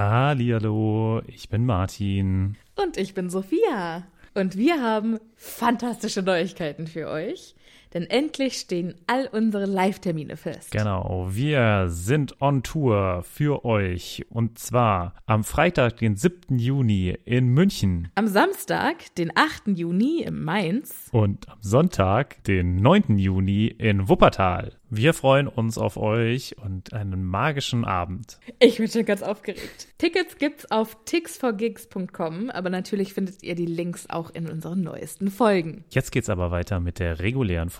Hallihallo, ich bin Martin. Und ich bin Sophia. Und wir haben fantastische Neuigkeiten für euch. Denn endlich stehen all unsere Live-Termine fest. Genau, wir sind on Tour für euch. Und zwar am Freitag, den 7. Juni in München. Am Samstag, den 8. Juni in Mainz. Und am Sonntag, den 9. Juni in Wuppertal. Wir freuen uns auf euch und einen magischen Abend. Ich bin schon ganz aufgeregt. Tickets gibt's auf tixforgigs.com, aber natürlich findet ihr die Links auch in unseren neuesten Folgen. Jetzt geht's aber weiter mit der regulären Folge.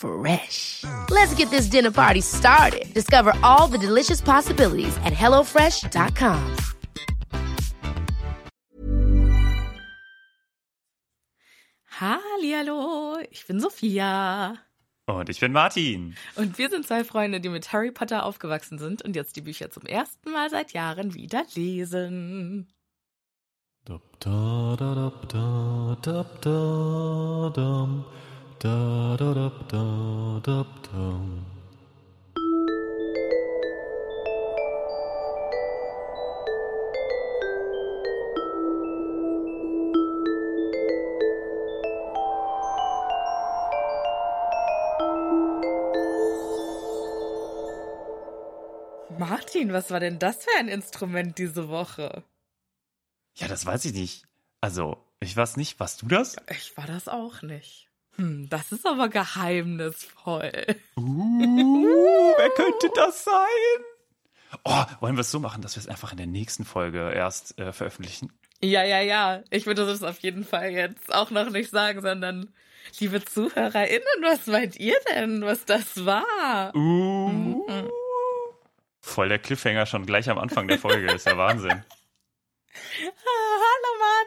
Fresh. Let's get this dinner party started. Discover all the delicious possibilities at hellofresh.com. Hallihallo, ich bin Sophia. Und ich bin Martin. Und wir sind zwei Freunde, die mit Harry Potter aufgewachsen sind und jetzt die Bücher zum ersten Mal seit Jahren wieder lesen. Dab, da, da, dab, da, dab, da, dam. Da, da, dab, da, dab, dam. Martin, was war denn das für ein Instrument diese Woche? Ja, das weiß ich nicht. Also, ich weiß nicht. Warst du das? Ich war das auch nicht. Hm, das ist aber geheimnisvoll. Uh, wer könnte das sein? Oh, wollen wir es so machen, dass wir es einfach in der nächsten Folge erst äh, veröffentlichen? Ja, ja, ja. Ich würde das auf jeden Fall jetzt auch noch nicht sagen, sondern liebe ZuhörerInnen, was meint ihr denn, was das war? Uh. Voll der Cliffhanger schon gleich am Anfang der Folge. ist ja Wahnsinn.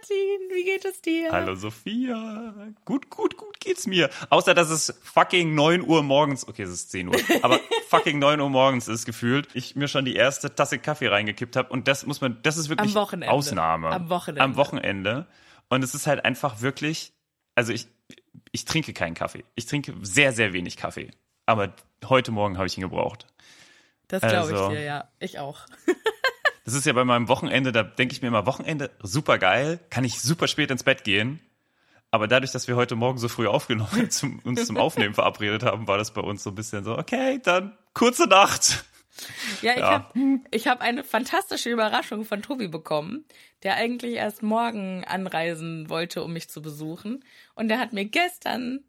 Martin, wie geht es dir? Hallo Sophia. Gut, gut, gut geht's mir. Außer, dass es fucking 9 Uhr morgens, okay, es ist 10 Uhr, aber fucking 9 Uhr morgens ist gefühlt, ich mir schon die erste Tasse Kaffee reingekippt habe und das muss man, das ist wirklich Am Wochenende. Ausnahme. Am Wochenende. Am Wochenende. Und es ist halt einfach wirklich, also ich, ich trinke keinen Kaffee. Ich trinke sehr, sehr wenig Kaffee. Aber heute Morgen habe ich ihn gebraucht. Das glaube Also. ich dir, ja. Ich auch. Das ist ja bei meinem Wochenende, da denke ich mir immer, Wochenende, super geil, kann ich super spät ins Bett gehen. Aber dadurch, dass wir heute Morgen so früh aufgenommen, zum, uns zum Aufnehmen verabredet haben, war das bei uns so ein bisschen so, okay, dann kurze Nacht. Ja, ich Ja. habe ich hab eine fantastische Überraschung von Tobi bekommen, der eigentlich erst morgen anreisen wollte, um mich zu besuchen. Und der hat mir gestern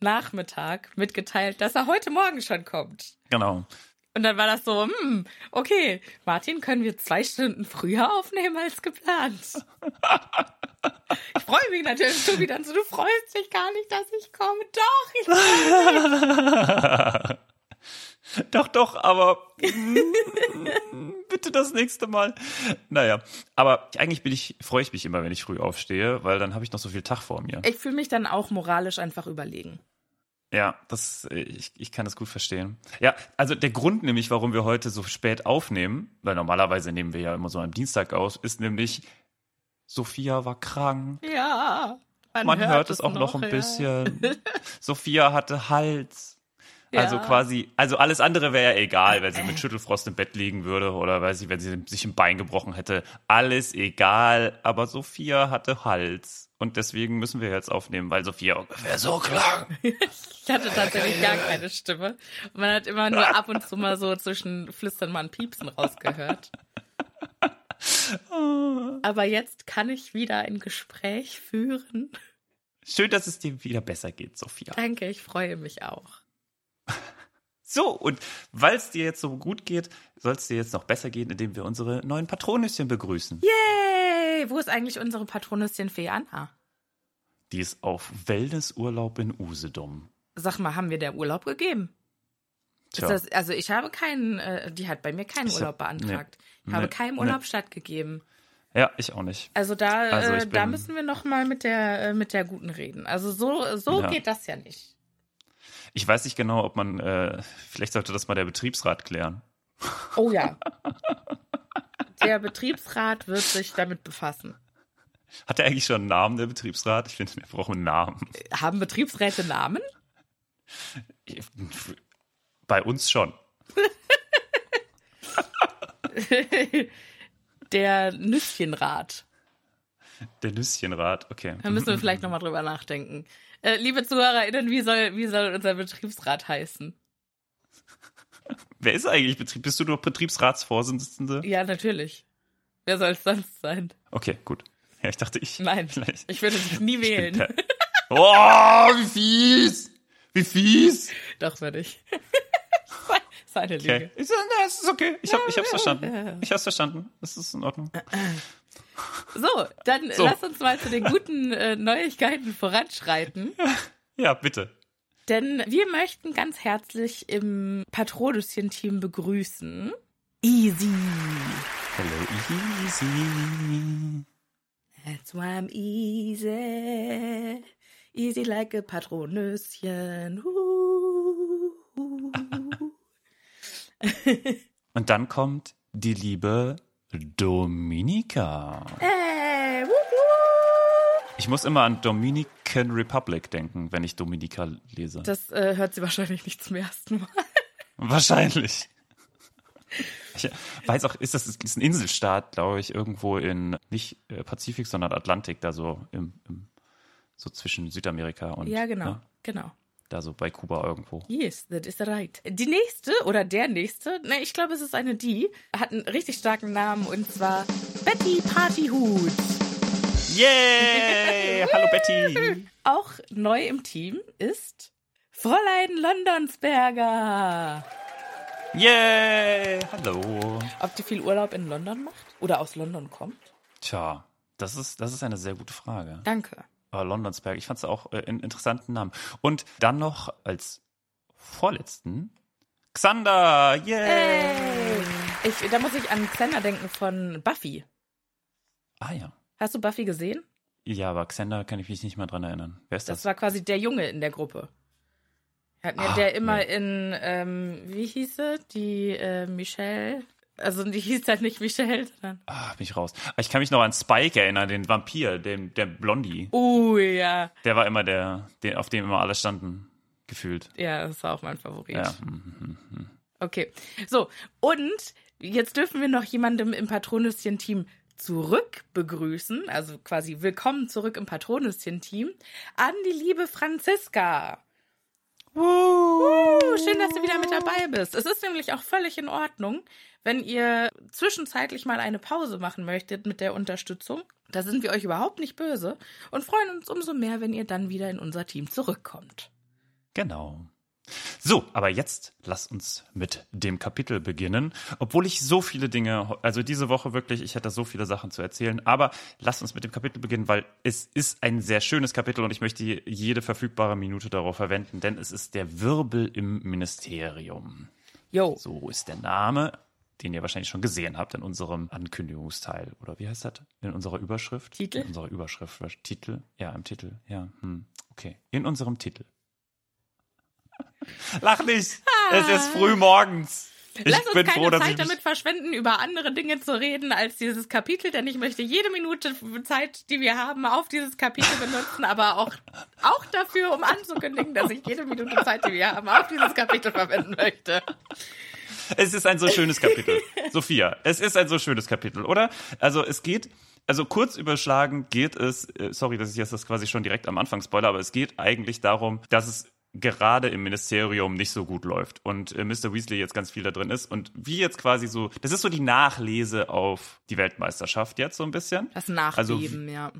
Nachmittag mitgeteilt, dass er heute Morgen schon kommt. Genau. Und dann war das so, hm, okay, Martin, können wir zwei Stunden früher aufnehmen als geplant? Ich freue mich natürlich, Tobi, dann so, du freust dich gar nicht, dass ich komme. Doch, ich Doch, doch, aber bitte das nächste Mal. Naja, aber eigentlich bin ich, freue ich mich immer, wenn ich früh aufstehe, weil dann habe ich noch so viel Tag vor mir. Ich fühle mich dann auch moralisch einfach überlegen. Ja, das, äh, ich, ich kann das gut verstehen. Ja, also der Grund nämlich, warum wir heute so spät aufnehmen, weil normalerweise nehmen wir ja immer so am Dienstag aus, ist nämlich, Sophia war krank. Ja. Man hört, es auch noch ein ja. bisschen. Sophia hatte Hals. Also Ja. quasi, also alles andere wäre ja egal, wenn sie mit Schüttelfrost im Bett liegen würde oder weiß ich, wenn sie sich ein Bein gebrochen hätte. Alles egal, aber Sophia hatte Hals. Und deswegen müssen wir jetzt aufnehmen, weil Sophia ungefähr so klang. Ich hatte tatsächlich gar keine Stimme. Und man hat immer nur ab und zu mal so zwischen Flüstern mal ein Piepsen rausgehört. Aber jetzt kann ich wieder ein Gespräch führen. Schön, dass es dir wieder besser geht, Sophia. Danke, ich freue mich auch. So, und weil es dir jetzt so gut geht, soll es dir jetzt noch besser gehen, indem wir unsere neuen Patronüschen begrüßen. Yay! Wo ist eigentlich unsere Patronistin Fee Anna? Die ist auf Wellnessurlaub in Usedom. Sag mal, haben wir der Urlaub gegeben? Das, also ich habe keinen, äh, die hat bei mir keinen Ich hab- Urlaub beantragt. Ich nee. habe Nee. keinem Nee. Urlaub stattgegeben. Ja, ich auch nicht. Also da, Also ich äh, da müssen wir noch mal mit der, äh, mit der Guten reden. Also so, so Ja. geht das ja nicht. Ich weiß nicht genau, ob man, äh, vielleicht sollte das mal der Betriebsrat klären. Oh ja. der Betriebsrat wird sich damit befassen. Hat er eigentlich schon einen Namen, der Betriebsrat? Ich finde, wir brauchen einen Namen. Haben Betriebsräte Namen? Bei uns schon. Der Nüsschenrat. Der Nüsschenrat, okay. Da müssen wir vielleicht noch mal drüber nachdenken. Äh, liebe ZuhörerInnen, wie soll, wie soll unser Betriebsrat heißen? Wer ist eigentlich Betrieb? Bist du nur Betriebsratsvorsitzende? Ja, natürlich. Wer soll es sonst sein? Okay, gut. Ja, ich dachte, ich. Nein, Vielleicht. ich würde dich nie wählen. Oh, wie fies! Wie fies! Doch, würde ich. Eine Lüge. Okay. Ich, na, es ist okay. Ich, hab, ich hab's verstanden. Ich hab's verstanden. Es ist in Ordnung. So, dann So. lass uns mal zu den guten äh, Neuigkeiten voranschreiten. Ja, bitte. Denn wir möchten ganz herzlich im Patronüschen-Team begrüßen. Easy. Hello, easy. That's why I'm easy. Easy like a Patronüschen. Uh. Und dann kommt die liebe Dominika. Wup, wup. Ich muss immer an Dominican Republic denken, wenn ich Dominika lese. Das äh, hört sie wahrscheinlich nicht zum ersten Mal. Wahrscheinlich. Ich weiß auch, ist das ist ein Inselstaat, glaube ich, irgendwo in nicht äh, Pazifik, sondern Atlantik, da so im, im so zwischen Südamerika und Ja, genau, ne, genau. Da so bei Kuba irgendwo. Yes, that is right. Die nächste oder der nächste, ne, ich glaube, es ist eine die, hat einen richtig starken Namen und zwar Betty Partyhut. Yay! Hallo Betty. Auch neu im Team ist Fräulein Londonsberger. Yay! Hallo. Ob die viel Urlaub in London macht oder aus London kommt? Tja, das ist das ist eine sehr gute Frage. Danke. Aber Londonsberg, ich fand es auch äh, einen interessanten Namen. Und dann noch als vorletzten Xander. Yay! Hey. Ich, da muss ich an Xander denken von Buffy. Ah ja. Hast du Buffy gesehen? Ja, aber Xander kann ich mich nicht mehr dran erinnern. Wer ist Das das? war quasi der Junge in der Gruppe. Hat mir Ah, der immer nee. in, ähm, wie hieß sie? Die äh, Michelle. Also die hieß halt nicht Michelle, sondern. Ah, bin ich raus. Aber ich kann mich noch an Spike erinnern, den Vampir, den, der Blondie. Oh ja. Der war immer der, den, auf dem immer alle standen, gefühlt. Ja, das war auch mein Favorit. Ja. mhm. Okay. So, und jetzt dürfen wir noch jemandem im Patronüschen-Team zurück begrüßen, also quasi willkommen zurück im Patronüschen-Team, an die liebe Franziska. Uh, schön, dass du wieder mit dabei bist. Es ist nämlich auch völlig in Ordnung, wenn ihr zwischenzeitlich mal eine Pause machen möchtet mit der Unterstützung. Da sind wir euch überhaupt nicht böse und freuen uns umso mehr, wenn ihr dann wieder in unser Team zurückkommt. Genau. So, aber jetzt lass uns mit dem Kapitel beginnen. Obwohl ich so viele Dinge, also diese Woche wirklich, ich hätte so viele Sachen zu erzählen, aber lass uns mit dem Kapitel beginnen, weil es ist ein sehr schönes Kapitel und ich möchte jede verfügbare Minute darauf verwenden, denn es ist der Wirbel im Ministerium. Jo, So ist der Name, den ihr wahrscheinlich schon gesehen habt in unserem Ankündigungsteil. Oder wie heißt das? In unserer Überschrift? Titel? In unserer Überschrift. Titel? Ja, im Titel. Ja, hm. okay. In unserem Titel. Lach nicht! Es ist früh morgens. Ich Lass uns bin keine froh, Zeit damit verschwenden, über andere Dinge zu reden als dieses Kapitel, denn ich möchte jede Minute Zeit, die wir haben, auf dieses Kapitel benutzen, aber auch, auch dafür, um anzukündigen, dass ich jede Minute Zeit, die wir haben, auf dieses Kapitel verwenden möchte. Es ist ein so schönes Kapitel. Sophia, es ist ein so schönes Kapitel, oder? Also es geht, also kurz überschlagen geht es, äh, sorry, dass ich jetzt das quasi schon direkt am Anfang spoiler, aber es geht eigentlich darum, dass es gerade im Ministerium nicht so gut läuft und äh, Mr. Weasley jetzt ganz viel da drin ist und wie jetzt quasi so, das ist so die Nachlese auf die Weltmeisterschaft jetzt so ein bisschen. Das Nachbeben, ja.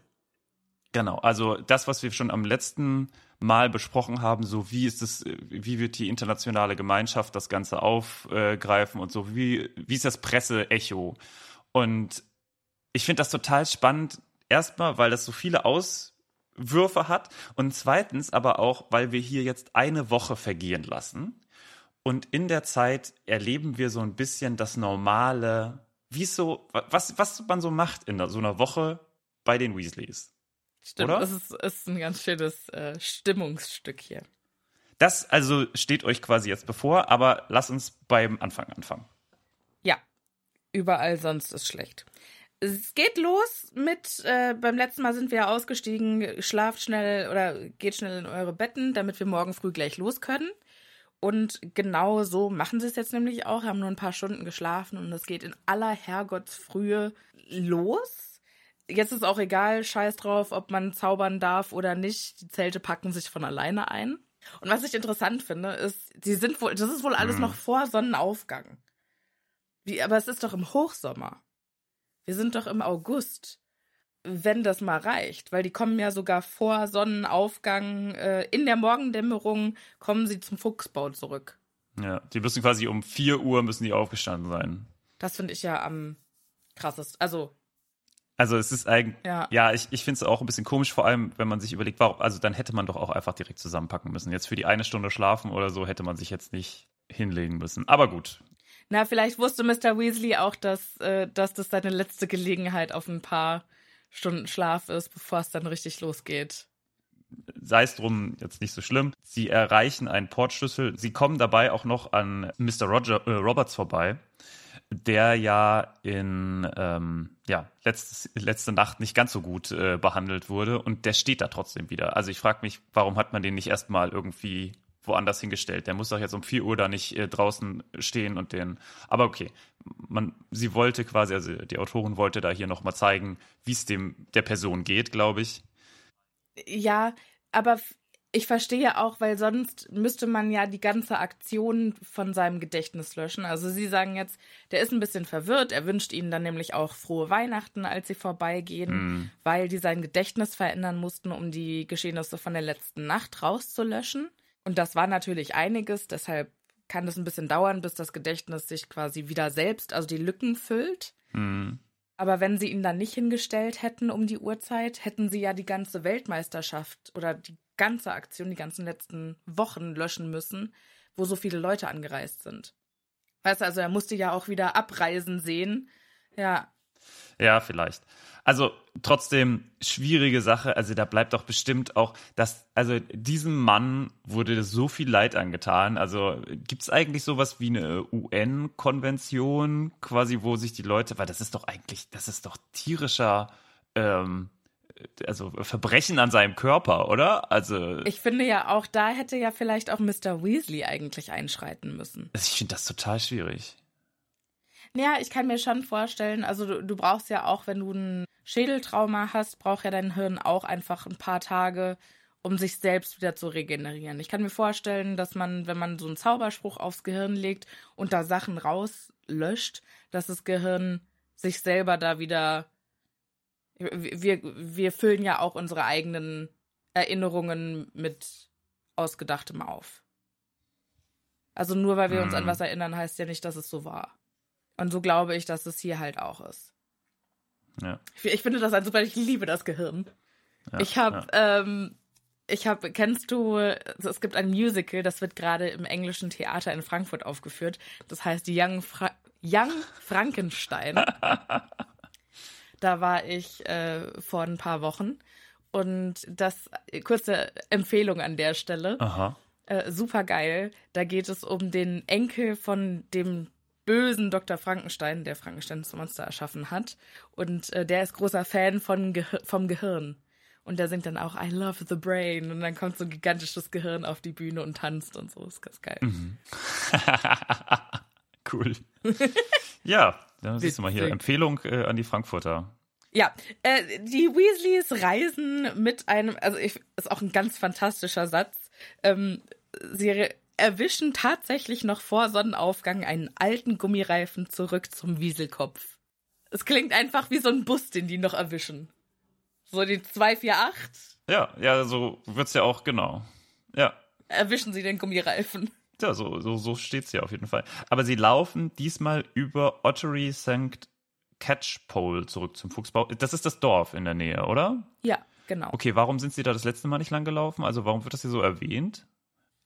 Genau, also das, was wir schon am letzten Mal besprochen haben, so wie ist es, wie wird die internationale Gemeinschaft das Ganze aufgreifen und so, wie, wie ist das Presseecho? Und ich finde das total spannend, erstmal, weil das so viele Auswürfe hat und zweitens aber auch, weil wir hier jetzt eine Woche vergehen lassen und in der Zeit erleben wir so ein bisschen das normale wie es so, was, was man so macht in so einer Woche bei den Weasleys. Stimmt, Oder? das ist, ist ein ganz schönes äh, Stimmungsstück hier. Das also steht euch quasi jetzt bevor, aber lass uns beim Anfang anfangen. Ja, überall sonst ist schlecht. Es geht los mit, äh, beim letzten Mal sind wir ja ausgestiegen, schlaft schnell oder geht schnell in eure Betten, damit wir morgen früh gleich los können. Und genau so machen sie es jetzt nämlich auch, haben nur ein paar Stunden geschlafen und es geht in aller Herrgottsfrühe los. Jetzt ist auch egal, scheiß drauf, ob man zaubern darf oder nicht. Die Zelte packen sich von alleine ein. Und was ich interessant finde, ist, sie sind wohl, das ist wohl alles noch vor Sonnenaufgang. Wie, aber es ist doch im Hochsommer. Wir sind doch im August. Wenn das mal reicht, weil die kommen ja sogar vor Sonnenaufgang, äh, in der Morgendämmerung kommen sie zum Fuchsbau zurück. Ja, die müssen quasi um 4 Uhr müssen die aufgestanden sein. Das finde ich ja am krassesten. Also, Also es ist eigentlich, Ja. ja, ich, ich finde es auch ein bisschen komisch, vor allem, wenn man sich überlegt, warum, also dann hätte man doch auch einfach direkt zusammenpacken müssen. Jetzt für die eine Stunde schlafen oder so hätte man sich jetzt nicht hinlegen müssen. Aber gut, na, vielleicht wusste Mr. Weasley auch, dass, äh, dass das seine letzte Gelegenheit auf ein paar Stunden Schlaf ist, bevor es dann richtig losgeht. sei es drum, jetzt nicht so schlimm. Sie erreichen einen Portschlüssel. Sie kommen dabei auch noch an Mr. Roger, äh, Roberts vorbei, der ja in ähm, ja, letztes, letzte Nacht nicht ganz so gut äh, behandelt wurde und der steht da trotzdem wieder. Also ich frage mich, warum hat man den nicht erstmal irgendwie woanders hingestellt? Der muss doch jetzt um 4 Uhr da nicht äh, draußen stehen und den. Aber okay, man, sie wollte quasi, also die Autorin wollte da hier nochmal zeigen, wie es dem der Person geht, glaube ich. Ja, aber ich verstehe auch, weil sonst müsste man ja die ganze Aktion von seinem Gedächtnis löschen. Also Sie sagen jetzt, der ist ein bisschen verwirrt. Er wünscht Ihnen dann nämlich auch frohe Weihnachten, als Sie vorbeigehen, weil die sein Gedächtnis verändern mussten, um die Geschehnisse von der letzten Nacht rauszulöschen. Und das war natürlich einiges, deshalb kann es ein bisschen dauern, bis das Gedächtnis sich quasi wieder selbst, also die Lücken füllt. Hm. Aber wenn sie ihn dann nicht hingestellt hätten um die Uhrzeit, hätten sie ja die ganze Weltmeisterschaft oder die ganze Aktion, die ganzen letzten Wochen löschen müssen, wo so viele Leute angereist sind. Weißt du, also er musste ja auch wieder abreisen sehen. Ja, Ja, vielleicht. Also trotzdem schwierige Sache. Also da bleibt doch bestimmt auch, dass, also diesem Mann wurde so viel Leid angetan. Also gibt es eigentlich sowas wie eine UN-Konvention, quasi, wo sich die Leute, weil das ist doch eigentlich, das ist doch tierischer, ähm, also Verbrechen an seinem Körper, oder? Also ich finde ja auch, da hätte ja vielleicht auch Mr. Weasley eigentlich einschreiten müssen. ich finde das total schwierig. Ja, ich kann mir schon vorstellen, also du, du brauchst ja auch, wenn du ein Schädeltrauma hast, braucht ja dein Hirn auch einfach ein paar Tage, um sich selbst wieder zu regenerieren. Ich kann mir vorstellen, dass man, wenn man so einen Zauberspruch aufs Gehirn legt und da Sachen rauslöscht, dass das Gehirn sich selber da wieder. Wir, wir füllen ja auch unsere eigenen Erinnerungen mit Ausgedachtem auf. Also nur weil wir uns an Mhm. was erinnern, heißt ja nicht, dass es so war. Und so glaube ich, dass es hier halt auch ist. Ja. Ich, ich finde das ein super, ich liebe das Gehirn. ja ich habe, ähm, ich habe, kennst du, also es gibt ein Musical, das wird gerade im englischen Theater in Frankfurt aufgeführt. Das heißt Young, Fra Young Frankenstein. da war ich äh, vor ein paar Wochen. Und das, kurze Empfehlung an der Stelle. Aha. Äh, super geil. Da geht es um den Enkel von dem bösen Dr. Frankenstein, der Frankenstein das Monster erschaffen hat. Und äh, der ist großer Fan von Gehir vom Gehirn. Und der singt dann auch I love the brain. Und dann kommt so ein gigantisches Gehirn auf die Bühne und tanzt und so. ist ganz geil. cool. ja, dann siehst du mal hier. Empfehlung äh, an die Frankfurter. Ja, äh, die Weasleys reisen mit einem, also ich, ist auch ein ganz fantastischer Satz. Ähm, sie erwischen tatsächlich noch vor Sonnenaufgang einen alten Gummireifen zurück zum Wieselkopf. Es klingt einfach wie so ein Bus, den die noch erwischen. So die 248 Ja, ja, so wird's ja auch, genau. Ja. erwischen sie den Gummireifen. Ja, so, so, so steht's ja auf jeden Fall. Aber sie laufen diesmal über Ottery St. Catchpole zurück zum Fuchsbau. Das ist das Dorf in der Nähe, oder? Ja, genau. Okay, warum sind sie da das letzte Mal nicht lang gelaufen? Also warum wird das hier so erwähnt?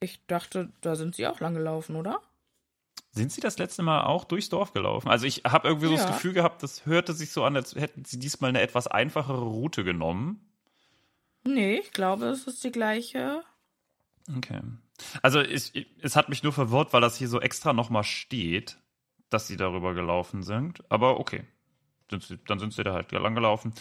Ich dachte, da sind sie auch lang gelaufen, oder? Sind sie das letzte Mal auch durchs Dorf gelaufen? Also ich habe irgendwie so Ja. das Gefühl gehabt, das hörte sich so an, als hätten sie diesmal eine etwas einfachere Route genommen. Nee, ich glaube, es ist die gleiche. Okay. Also es, es hat mich nur verwirrt, weil das hier so extra nochmal steht, dass sie darüber gelaufen sind. Aber okay, dann sind sie da halt lang gelaufen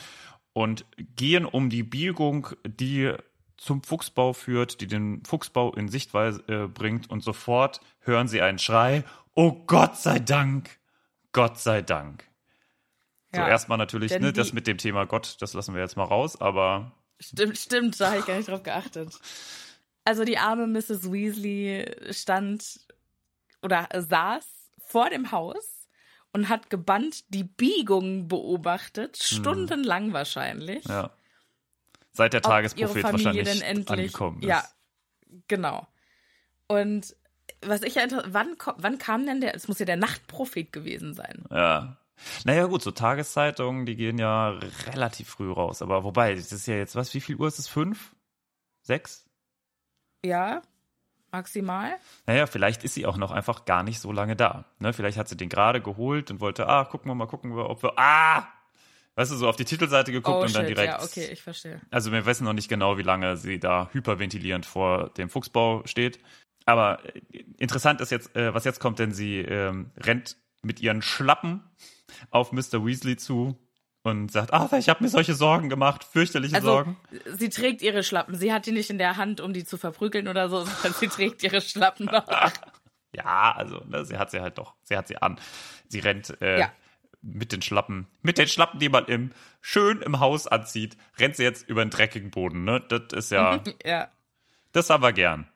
und gehen um die Biegung, die zum Fuchsbau führt, die den Fuchsbau in Sichtweise äh, bringt und sofort hören sie einen Schrei. Oh Gott sei Dank! Gott sei Dank! So Ja. erstmal natürlich, ne, das mit dem Thema Gott, das lassen wir jetzt mal raus, aber Stimmt, stimmt, da habe ich gar nicht drauf geachtet. Also die arme Mrs. Weasley stand oder saß vor dem Haus und hat gebannt die Biegung beobachtet, stundenlang wahrscheinlich. Hm. ja. Seit der Tagesprophet wahrscheinlich denn endlich angekommen ist. ja genau und was ich ja wann wann kam denn der es muss ja der Nachtprophet gewesen sein Ja. Naja, gut, so Tageszeitungen, die gehen ja relativ früh raus. Aber wobei, das ist ja jetzt, was, wie viel Uhr ist es? Fünf? Sechs? ja maximal Naja, vielleicht ist sie auch noch einfach gar nicht so lange da. Ne? Vielleicht hat sie den gerade geholt und wollte, ah, gucken wir mal, gucken wir, ob wir, ah! Weißt du, so auf die Titelseite geguckt oh und dann shit direkt. ja okay ich verstehe Also wir wissen noch nicht genau, wie lange sie da hyperventilierend vor dem Fuchsbau steht. Aber äh, interessant ist jetzt, äh, was jetzt kommt, denn sie ähm, rennt mit ihren Schlappen auf Mr. Weasley zu und sagt, ah, ich habe mir solche Sorgen gemacht, fürchterliche also Sorgen. sie trägt ihre Schlappen sie hat die nicht in der Hand um die zu verprügeln oder so sondern sie trägt ihre Schlappen noch Ja, also ne, sie hat sie halt doch, sie hat sie an. Sie rennt äh, Ja. Mit den Schlappen, mit den Schlappen, die man im schön im Haus anzieht, rennt sie jetzt über den dreckigen Boden. Ne? Das ist ja, ja das haben wir gern.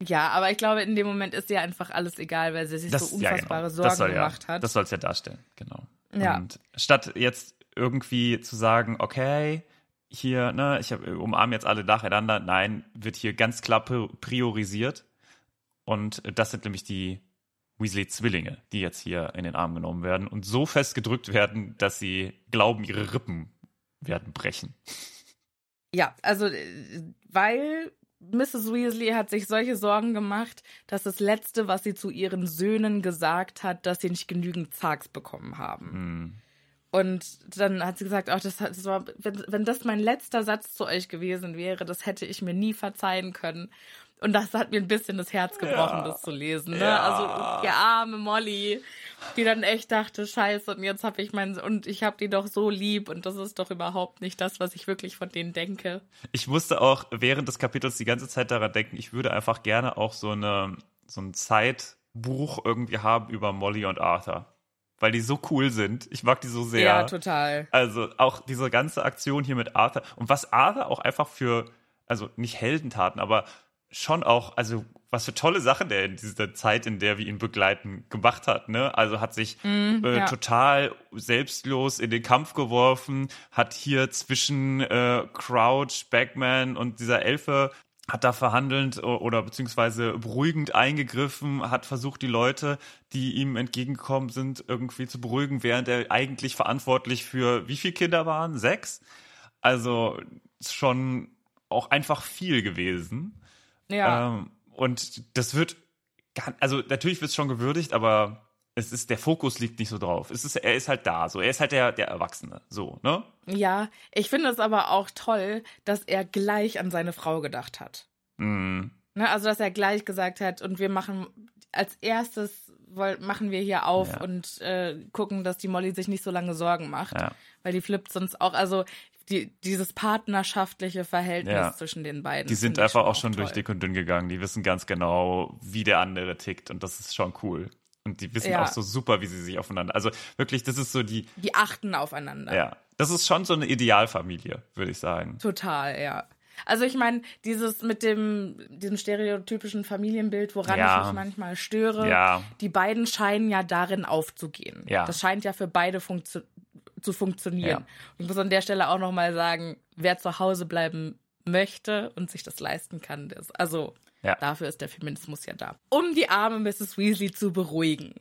ja aber ich glaube in dem Moment ist ihr einfach alles egal weil sie sich so ja, unfassbare genau. Sorgen das soll, gemacht ja, hat Das soll es ja darstellen, genau. Ja. Und statt jetzt irgendwie zu sagen, okay, hier, ne, ich umarme jetzt alle nacheinander, nein, wird hier ganz klar pri- priorisiert. Und das sind nämlich die Weasley-Zwillinge, die jetzt hier in den Arm genommen werden und so fest gedrückt werden, dass sie glauben, ihre Rippen werden brechen. Ja, also äh, weil Mrs. Weasley hat sich solche Sorgen gemacht, dass das Letzte, was sie zu ihren Söhnen gesagt hat, dass sie nicht genügend Zags bekommen haben. Hm. Und dann hat sie gesagt, ach, das, das war, wenn, wenn das mein letzter Satz zu euch gewesen wäre, das hätte ich mir nie verzeihen können. Und das hat mir ein bisschen das Herz gebrochen, Ja. das zu lesen. Ne? Ja. Also die arme Molly, die dann echt dachte, scheiße, und jetzt habe ich meinen, und ich habe die doch so lieb und das ist doch überhaupt nicht das, was ich wirklich von denen denke. Ich musste auch während des Kapitels die ganze Zeit daran denken, ich würde einfach gerne auch so, eine, so ein Zeitbuch irgendwie haben über Molly und Arthur. Weil die so cool sind. Ich mag die so sehr. Ja, total. Also auch diese ganze Aktion hier mit Arthur und was Arthur auch einfach für, also nicht Heldentaten, aber schon auch, also was für tolle Sachen der in dieser Zeit, in der wir ihn begleiten, gemacht hat. Ne? Also hat sich äh, Mhm, ja. total selbstlos in den Kampf geworfen, hat hier zwischen äh, Crouch, Bagman und dieser Elfe hat da verhandelnd oder beziehungsweise beruhigend eingegriffen, hat versucht, die Leute, die ihm entgegengekommen sind, irgendwie zu beruhigen, während er eigentlich verantwortlich für wie viele Kinder waren? Sechs? Also schon auch einfach viel gewesen. Ja. Ähm, und das wird, gar, also natürlich wird es schon gewürdigt, aber es ist, der Fokus liegt nicht so drauf. Es ist, er ist halt da, so. Er ist halt der, der Erwachsene, so, ne? Ja, ich finde es aber auch toll, dass er gleich an seine Frau gedacht hat. Mm, Ne, also, dass er gleich gesagt hat, und wir machen als erstes machen wir hier auf Ja. und äh, gucken, dass die Molly sich nicht so lange Sorgen macht. ja. Weil die flippt sonst auch, also die, dieses partnerschaftliche Verhältnis Ja. zwischen den beiden. Die sind einfach auch schon toll. durch dick und dünn gegangen. Die wissen ganz genau, wie der andere tickt. Und das ist schon cool. Und die wissen Ja. auch so super, wie sie sich aufeinander. Also wirklich, das ist so die, Die achten aufeinander. ja, das ist schon so eine Idealfamilie, würde ich sagen. Total, ja. Also ich meine, dieses mit dem, diesem stereotypischen Familienbild, woran Ja. ich mich manchmal störe, Ja. die beiden scheinen ja darin aufzugehen. Ja. Das scheint ja für beide funktio zu funktionieren. Ja. Ich muss an der Stelle auch nochmal sagen, wer zu Hause bleiben möchte und sich das leisten kann, das, also Ja. dafür ist der Feminismus ja da. Um die arme Mrs. Weasley zu beruhigen,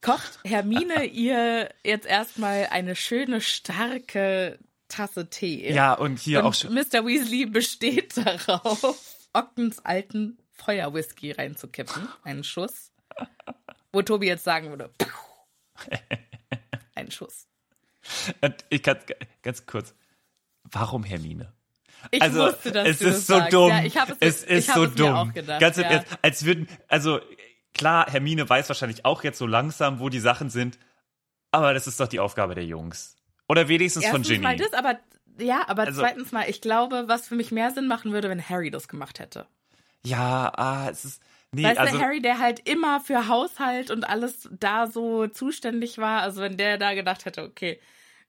kocht Hermine ihr jetzt erstmal eine schöne, starke Tasse Tee. Ja, und hier Und auch schon. Mr. Weasley besteht darauf, Ogdens alten Feuerwhisky reinzukippen. Einen Schuss. Wo Tobi jetzt sagen würde, ein Schuss. Und ich kann ganz kurz, warum Hermine? Ich also, wusste, dass es du ist das so sagst. dumm. Ja, ich hab es, es ist so es mir dumm. auch gedacht, Ganz ja. Ernst, als würden, also klar, Hermine weiß wahrscheinlich auch jetzt so langsam, wo die Sachen sind, aber das ist doch die Aufgabe der Jungs. Oder wenigstens von Erstens Ginny. mal das, aber ja, aber Also- zweitens mal, ich glaube, was für mich mehr Sinn machen würde, wenn Harry das gemacht hätte. Ja, ah, es ist. Nee, Weißt also. du, Harry, der halt immer für Haushalt und alles da so zuständig war, also wenn der da gedacht hätte, okay,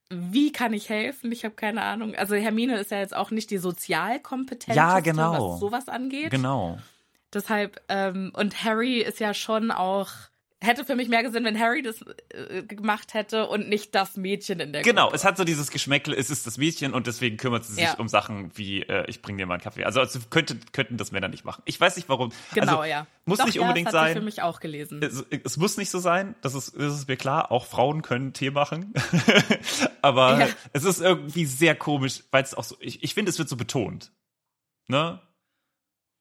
wie kann ich helfen? Ich habe keine Ahnung. Also Hermine ist ja jetzt auch nicht die sozialkompetenteste, Ja, genau. was sowas angeht. Genau. Deshalb, ähm, und Harry ist ja schon auch, hätte für mich mehr Sinn, wenn Harry das äh, gemacht hätte und nicht das Mädchen in der Genau, Gruppe. es hat so dieses Geschmäckle, es ist das Mädchen und deswegen kümmert sie sich Ja. um Sachen wie, äh, ich bringe dir mal einen Kaffee. Also, also könnte, könnten das Männer nicht machen. Ich weiß nicht warum. Genau, also, ja. Muss Doch, nicht ja, unbedingt das hat sein. für mich auch gelesen. es, es muss nicht so sein, das ist, das ist mir klar, auch Frauen können Tee machen. Aber Ja. es ist irgendwie sehr komisch, weil es auch so, ich, ich finde, es wird so betont. Ne?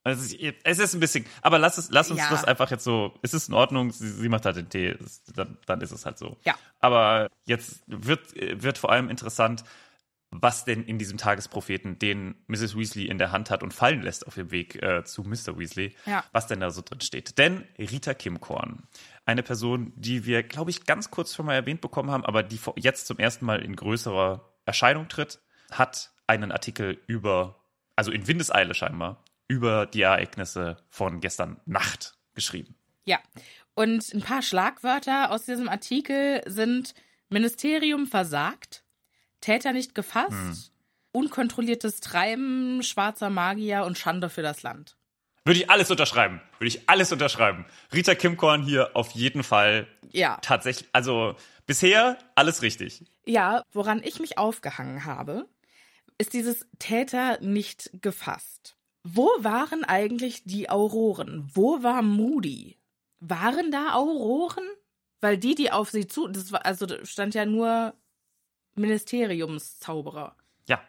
Also ich, es ist ein bisschen, aber lass es, lass uns Ja. das einfach jetzt so, es ist in Ordnung, sie, sie macht halt den Tee, dann, dann ist es halt so. Ja. Aber jetzt wird, wird vor allem interessant, was denn in diesem Tagespropheten, den Mrs. Weasley in der Hand hat und fallen lässt auf dem Weg äh, zu Mr. Weasley, Ja. was denn da so drin steht. Denn Rita Kimkorn, eine Person, die wir, glaube ich, ganz kurz schon mal erwähnt bekommen haben, aber die jetzt zum ersten Mal in größerer Erscheinung tritt, hat einen Artikel über, also in Windeseile scheinbar, über die Ereignisse von gestern Nacht geschrieben. Ja. Und ein paar Schlagwörter aus diesem Artikel sind Ministerium versagt, Täter nicht gefasst, Hm. unkontrolliertes Treiben, schwarzer Magier und Schande für das Land. Würde ich alles unterschreiben. Würde ich alles unterschreiben. Rita Kimkorn hier auf jeden Fall Ja. tatsächlich, also bisher alles richtig. Ja, woran ich mich aufgehangen habe, ist dieses Täter nicht gefasst. Wo waren eigentlich die Auroren? Wo war Moody? Waren da Auroren? Weil die, die auf sie zu, das war, also da stand ja nur Ministeriumszauberer. Ja.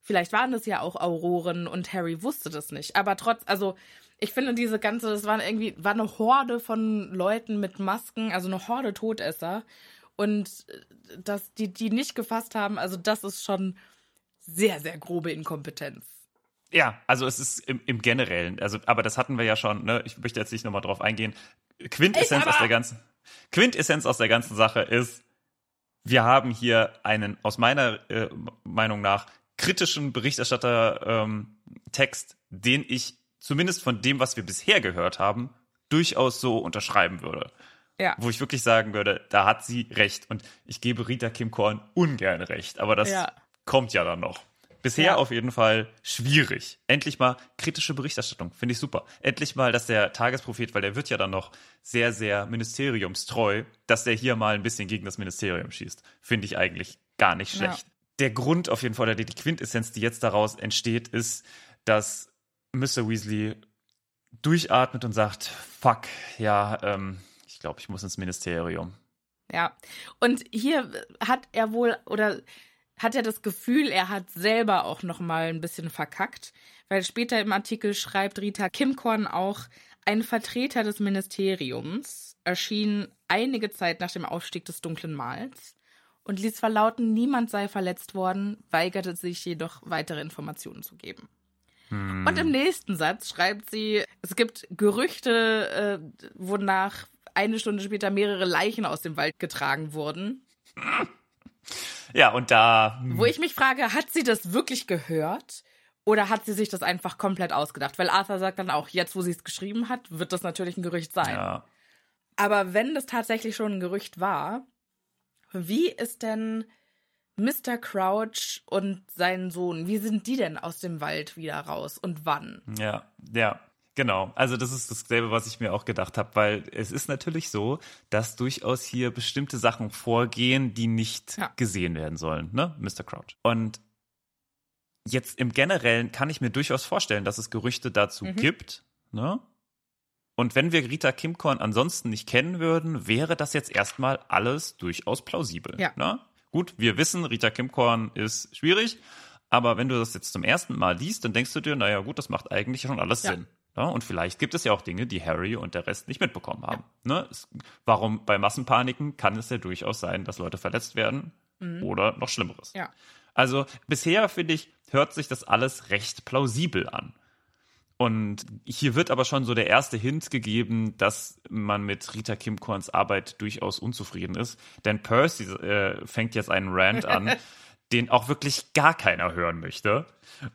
Vielleicht waren das ja auch Auroren und Harry wusste das nicht. Aber trotz, also ich finde diese ganze, das war irgendwie, war eine Horde von Leuten mit Masken, also eine Horde Todesser. Und äh, dass die, die nicht gefasst haben, also das ist schon sehr, sehr grobe Inkompetenz. Ja, also es ist im, im Generellen, also, aber das hatten wir ja schon, ne? Ich möchte jetzt nicht nochmal drauf eingehen. Quintessenz aus der ganzen, Quintessenz aus der ganzen Sache ist, wir haben hier einen, aus meiner äh, Meinung nach, kritischen Berichterstatter-Text, den ich zumindest von dem, was wir bisher gehört haben, durchaus so unterschreiben würde. Ja. Wo ich wirklich sagen würde, da hat sie recht. Und ich gebe Rita Kim Korn ungern recht, aber das Ja. kommt ja dann noch. Bisher Ja. auf jeden Fall schwierig. Endlich mal kritische Berichterstattung, finde ich super. Endlich mal, dass der Tagesprophet, weil der wird ja dann noch sehr, sehr ministeriumstreu, dass der hier mal ein bisschen gegen das Ministerium schießt. Finde ich eigentlich gar nicht Ja. schlecht. Der Grund auf jeden Fall, oder die Quintessenz, die jetzt daraus entsteht, ist, dass Mr. Weasley durchatmet und sagt, fuck, ja, ähm, ich glaube, ich muss ins Ministerium. Ja. Und hier hat er wohl oder hat er das Gefühl, er hat selber auch noch mal ein bisschen verkackt, weil später im Artikel schreibt Rita Kimkorn auch, ein Vertreter des Ministeriums erschien einige Zeit nach dem Aufstieg des dunklen Mals und ließ verlauten, niemand sei verletzt worden, weigerte sich jedoch weitere Informationen zu geben. Und im nächsten Satz schreibt sie, es gibt Gerüchte, äh, wonach eine Stunde später mehrere Leichen aus dem Wald getragen wurden. Ja, und da. Wo ich mich frage, hat sie das wirklich gehört? Oder hat sie sich das einfach komplett ausgedacht? Weil Arthur sagt dann auch, jetzt wo sie es geschrieben hat, wird das natürlich ein Gerücht sein. Ja. Aber wenn das tatsächlich schon ein Gerücht war, wie ist denn Mr. Crouch und sein Sohn, wie sind die denn aus dem Wald wieder raus und wann? Ja, ja, genau. Also das ist dasselbe, was ich mir auch gedacht habe, weil es ist natürlich so, dass durchaus hier bestimmte Sachen vorgehen, die nicht Ja. gesehen werden sollen, ne, Mr. Crouch. Und jetzt im Generellen kann ich mir durchaus vorstellen, dass es Gerüchte dazu Mhm. gibt, ne? Und wenn wir Rita Kimkorn ansonsten nicht kennen würden, wäre das jetzt erstmal alles durchaus plausibel. Ja. Ne? Gut, wir wissen, Rita Kimkorn ist schwierig, aber wenn du das jetzt zum ersten Mal liest, dann denkst du dir, naja gut, das macht eigentlich schon alles Ja. Sinn. Ja, und vielleicht gibt es ja auch Dinge, die Harry und der Rest nicht mitbekommen haben. Ne? Es, warum bei Massenpaniken kann es ja durchaus sein, dass Leute verletzt werden oder noch Schlimmeres. Ja. Also bisher, finde ich, hört sich das alles recht plausibel an. Und hier wird aber schon so der erste Hint gegeben, dass man mit Rita Kim Korns Arbeit durchaus unzufrieden ist. Denn Percy äh, fängt jetzt einen Rant an, den auch wirklich gar keiner hören möchte,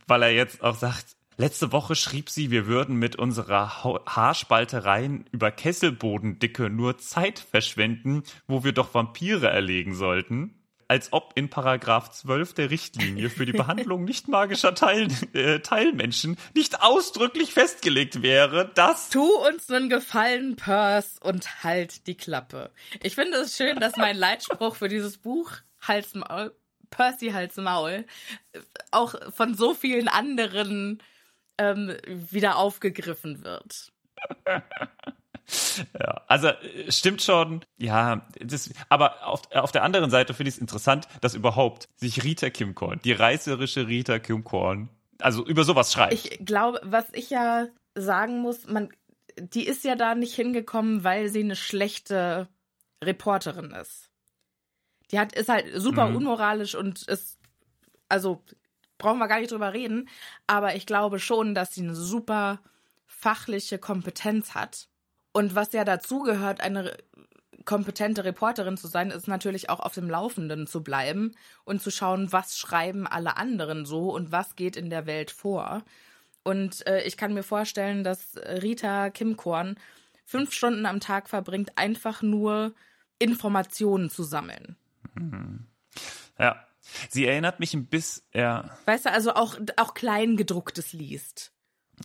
weil er jetzt auch sagt, letzte Woche schrieb sie, wir würden mit unserer ha Haarspaltereien über Kesselbodendicke nur Zeit verschwenden, wo wir doch Vampire erlegen sollten als ob in Paragraph 12 der Richtlinie für die Behandlung nicht magischer Teil, äh, Teilmenschen nicht ausdrücklich festgelegt wäre, dass Tu uns einen Gefallen, Purse, und halt die Klappe. Ich finde es schön, dass mein Leitspruch für dieses Buch Hals Maul, Percy Hals Maul, auch von so vielen anderen ähm, wieder aufgegriffen wird. Ja, also äh, stimmt schon. Ja, das, aber auf, auf der anderen Seite finde ich es interessant, dass überhaupt sich Rita Kimkorn, die reißerische Rita Kimkorn, also über sowas schreibt. Ich glaube, was ich ja sagen muss, man, die ist ja da nicht hingekommen, weil sie eine schlechte Reporterin ist. Die hat, ist halt super Mhm. unmoralisch und ist, also brauchen wir gar nicht drüber reden, aber ich glaube schon, dass sie eine super fachliche Kompetenz hat. Und was ja dazugehört, eine kompetente Reporterin zu sein, ist natürlich auch auf dem Laufenden zu bleiben und zu schauen, was schreiben alle anderen so und was geht in der Welt vor. Und äh, ich kann mir vorstellen, dass Rita Kimkorn fünf Stunden am Tag verbringt, einfach nur Informationen zu sammeln. ja. Sie erinnert mich ein bisschen, ja, Weißt du, also auch, auch Kleingedrucktes liest.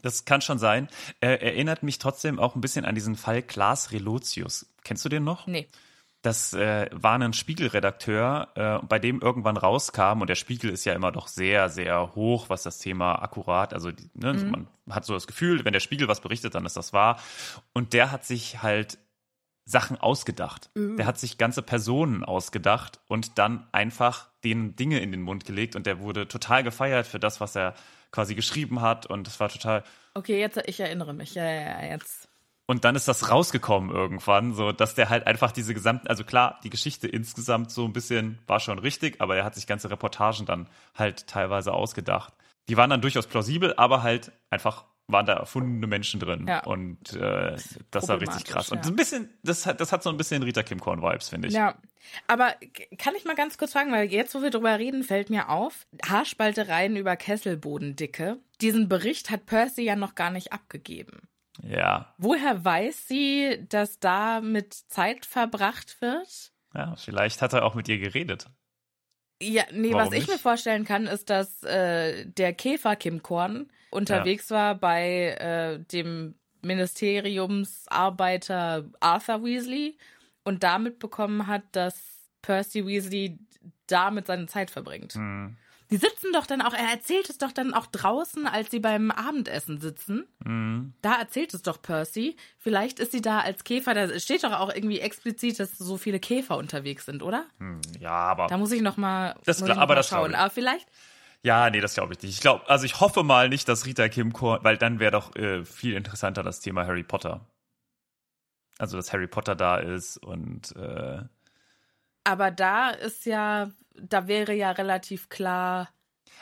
das kann schon sein. Er erinnert mich trotzdem auch ein bisschen an diesen Fall Klaas Relotius. Kennst du den noch? Nee. Das äh, war ein Spiegelredakteur, äh, bei dem irgendwann rauskam, und der Spiegel ist ja immer doch sehr, sehr hoch, was das Thema akkurat, also ne, man hat so das Gefühl, wenn der Spiegel was berichtet, dann ist das wahr. Und der hat sich halt Sachen ausgedacht. Der hat sich ganze Personen ausgedacht und dann einfach denen Dinge in den Mund gelegt und der wurde total gefeiert für das, was er quasi geschrieben hat und es war total Okay, jetzt, ich erinnere mich. Ja, ja, ja, jetzt. und dann ist das rausgekommen irgendwann, so dass der halt einfach diese gesamten, also klar, die Geschichte insgesamt so ein bisschen war schon richtig, aber er hat sich ganze Reportagen dann halt teilweise ausgedacht. Die waren dann durchaus plausibel, aber halt einfach waren da erfundene Menschen drin. Ja. Und äh, das war richtig krass. Und so ein bisschen, das hat, das hat so ein bisschen Rita Kim Korn Vibes, finde ich. Ja, aber kann ich mal ganz kurz fragen, weil jetzt, wo wir drüber reden, fällt mir auf, Haarspaltereien über Kesselbodendicke. Diesen Bericht hat Percy ja noch gar nicht abgegeben. Ja. Woher weiß sie, dass da mit Zeit verbracht wird? Ja, vielleicht hat er auch mit ihr geredet. Ja, nee, Warum was ich nicht? mir vorstellen kann, ist, dass äh, der Käfer Kim Korn unterwegs war bei äh, dem Ministeriumsarbeiter Arthur Weasley und damit bekommen hat, dass Percy Weasley damit seine Zeit verbringt. Hm. Die sitzen doch dann auch, er erzählt es doch dann auch draußen, als sie beim Abendessen sitzen. Hm. Da erzählt es doch Percy. Vielleicht ist sie da als Käfer, da steht doch auch irgendwie explizit, dass so viele Käfer unterwegs sind, oder? Hm. Ja, aber. Da muss ich noch mal, Das muss klar, ich noch aber mal das glaub schauen. Aber vielleicht, Ja, nee, das glaube ich nicht. Ich glaube, also ich hoffe mal nicht, dass Rita Kim Korn, weil dann wäre doch äh, viel interessanter das Thema Harry Potter. Also, dass Harry Potter da ist und äh, aber da ist ja, da wäre ja relativ klar,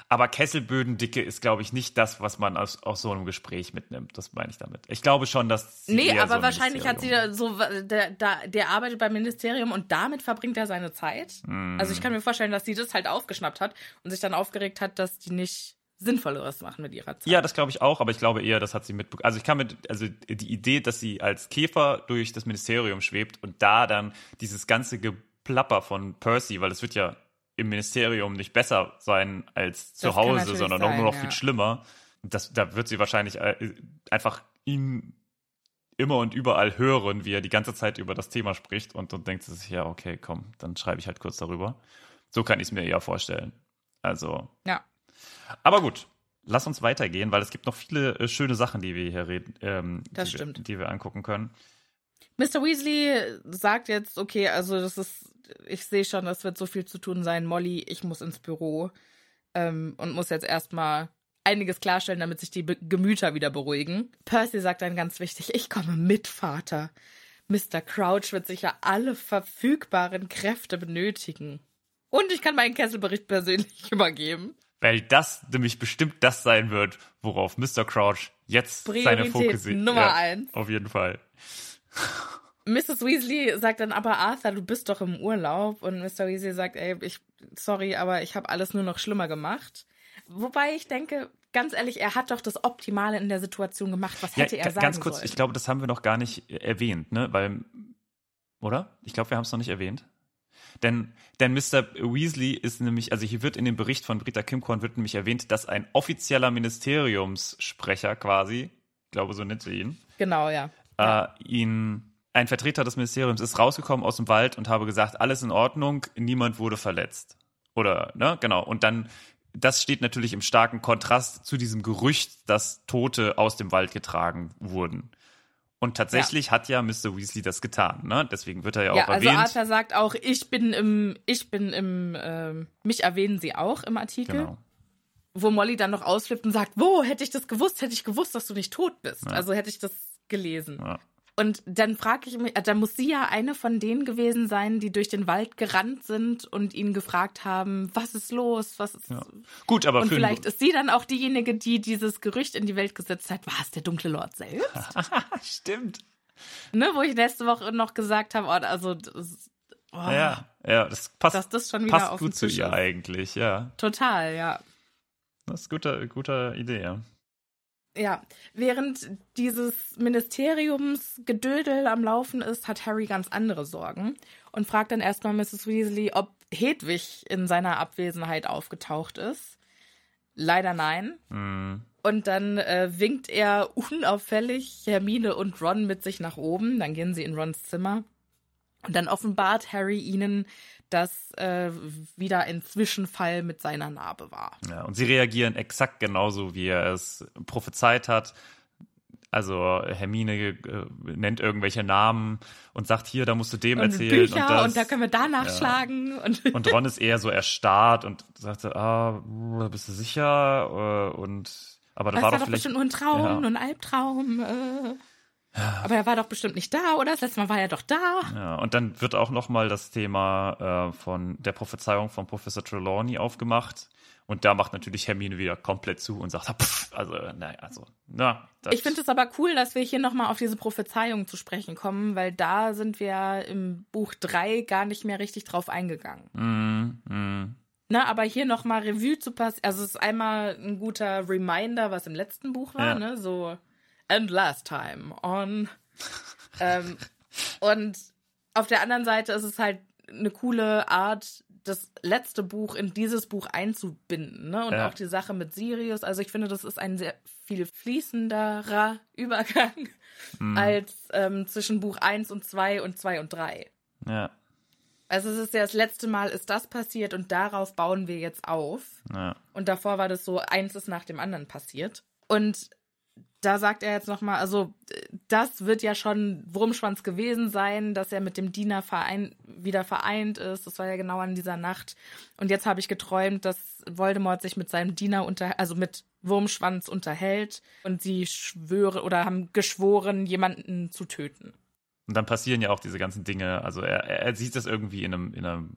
aber Kesselbödendicke ist, glaube ich, nicht das, was man aus, aus so einem Gespräch mitnimmt. Das meine ich damit. Ich glaube schon, dass. sie nee, aber so ein wahrscheinlich hat sie da so, der, der, der arbeitet beim Ministerium und damit verbringt er seine Zeit. Hm. Also ich kann mir vorstellen, dass sie das halt aufgeschnappt hat und sich dann aufgeregt hat, dass die nicht Sinnvolleres machen mit ihrer Zeit. Ja, das glaube ich auch, aber ich glaube eher, das hat sie mitbekommen. Also ich kann mit, also die Idee, dass sie als Käfer durch das Ministerium schwebt und da dann dieses ganze Geplapper von Percy, weil es wird ja im Ministerium nicht besser sein als zu Das Hause, sondern sein, nur noch ja. viel schlimmer. Das, da wird sie wahrscheinlich äh, einfach ihn immer und überall hören, wie er die ganze Zeit über das Thema spricht und dann denkt sie sich, ja, okay, komm, dann schreibe ich halt kurz darüber. So kann ich es mir eher vorstellen. Also, Ja. aber gut, lass uns weitergehen, weil es gibt noch viele äh, schöne Sachen, die wir hier reden, ähm, Das die, stimmt. Wir, die wir angucken können. Mr. Weasley sagt jetzt, okay, also das ist, ich sehe schon, das wird so viel zu tun sein. Molly, ich muss ins Büro ähm, und muss jetzt erstmal einiges klarstellen, damit sich die Be Gemüter wieder beruhigen. Percy sagt dann ganz wichtig, ich komme mit, Vater. Mr. Crouch wird sicher alle verfügbaren Kräfte benötigen. Und ich kann meinen Kesselbericht persönlich übergeben. Weil das nämlich bestimmt das sein wird, worauf Mr. Crouch jetzt seine Priorität Fokus sieht. Nummer ja, eins. Auf jeden Fall. Mrs. Weasley sagt dann aber, Arthur, du bist doch im Urlaub. Und Mr. Weasley sagt, ey, ich, sorry, aber ich habe alles nur noch schlimmer gemacht. Wobei ich denke, ganz ehrlich, er hat doch das Optimale in der Situation gemacht. Was hätte ja, er sagen ganz kurz, sollen? ich glaube, das haben wir noch gar nicht äh, erwähnt, ne? Weil, oder? Ich glaube, wir haben es noch nicht erwähnt. Denn, denn Mr. Weasley ist nämlich, also hier wird in dem Bericht von Rita Kimkorn wird nämlich erwähnt, dass ein offizieller Ministeriumssprecher quasi, ich glaube, so nennt sie ihn, Genau, ja. Äh, ihn, ein Vertreter des Ministeriums ist rausgekommen aus dem Wald und habe gesagt, alles in Ordnung, niemand wurde verletzt. Oder, ne, genau. Und dann, das steht natürlich im starken Kontrast zu diesem Gerücht, dass Tote aus dem Wald getragen wurden. Und tatsächlich hat ja Mr. Weasley das getan, ne? Deswegen wird er ja auch Ja, also erwähnt. Arthur sagt auch, ich bin im, ich bin im, ähm, mich erwähnen sie auch im Artikel, genau. wo Molly dann noch ausflippt und sagt, wo hätte ich das gewusst, hätte ich gewusst, dass du nicht tot bist. Also hätte ich das gelesen. Ja. Und dann frage ich mich, da muss sie ja eine von denen gewesen sein, die durch den Wald gerannt sind und ihn gefragt haben, was ist los, was ist. Ja. Gut, aber Und vielleicht ist sie dann auch diejenige, die dieses Gerücht in die Welt gesetzt hat. War es der dunkle Lord selbst? stimmt. ne, wo ich letzte Woche noch gesagt habe, oh, also das, oh, Ja, ja, das passt, dass das schon wieder passt gut zu ihr eigentlich, ja. Total, ja. Das ist guter, guter Idee, ja. Ja, während dieses Ministeriumsgedödel am Laufen ist, hat Harry ganz andere Sorgen und fragt dann erstmal Mrs. Weasley, ob Hedwig in seiner Abwesenheit aufgetaucht ist. Leider nein. Hm. Und dann äh, winkt er unauffällig Hermine und Ron mit sich nach oben. Dann gehen sie in Rons Zimmer. Und dann offenbart Harry ihnen, dass äh, wieder ein Zwischenfall mit seiner Narbe war. Ja, und sie reagieren exakt genauso, wie er es prophezeit hat. Also Hermine äh, nennt irgendwelche Namen und sagt hier, da musst du dem Und erzählen Bücher und das. und da können wir da nachschlagen. Und, und Ron ist eher so erstarrt und sagte, ah, bist du sicher? Äh, Und aber da das war war doch doch vielleicht bestimmt nur ein Traum, Ja. nur ein Albtraum. Äh. Aber er war doch bestimmt nicht da, oder? Das letzte Mal war er doch da. Ja, und dann wird auch noch mal das Thema äh, von der Prophezeiung von Professor Trelawney aufgemacht. Und da macht natürlich Hermine wieder komplett zu und sagt, pff, also, naja, also, na. Ich finde es aber cool, dass wir hier nochmal auf diese Prophezeiung zu sprechen kommen, weil da sind wir im Buch 3 gar nicht mehr richtig drauf eingegangen. Mm, mm, Ne, aber hier nochmal Revue zu passen, also es ist einmal ein guter Reminder, was im letzten Buch war, Ja. ne, so and last time on. ähm, und auf der anderen Seite ist es halt eine coole Art, das letzte Buch in dieses Buch einzubinden, ne? Und Ja. auch die Sache mit Sirius. Also ich finde, das ist ein sehr viel fließenderer Übergang Mhm. als ähm, zwischen Buch 1 und 2 und 2 und 3. ja, Also es ist ja das letzte Mal ist das passiert und darauf bauen wir jetzt auf. ja. Und davor war das so, eins ist nach dem anderen passiert. Und da sagt er jetzt nochmal, also das wird ja schon Wurmschwanz gewesen sein, dass er mit dem Diener verein, wieder vereint ist. Das war ja genau an dieser Nacht. Und jetzt habe ich geträumt, dass Voldemort sich mit seinem Diener unter, also mit Wurmschwanz unterhält und sie schwöre oder haben geschworen, jemanden zu töten. Und dann passieren ja auch diese ganzen Dinge. Also er, er sieht das irgendwie in einem, in einem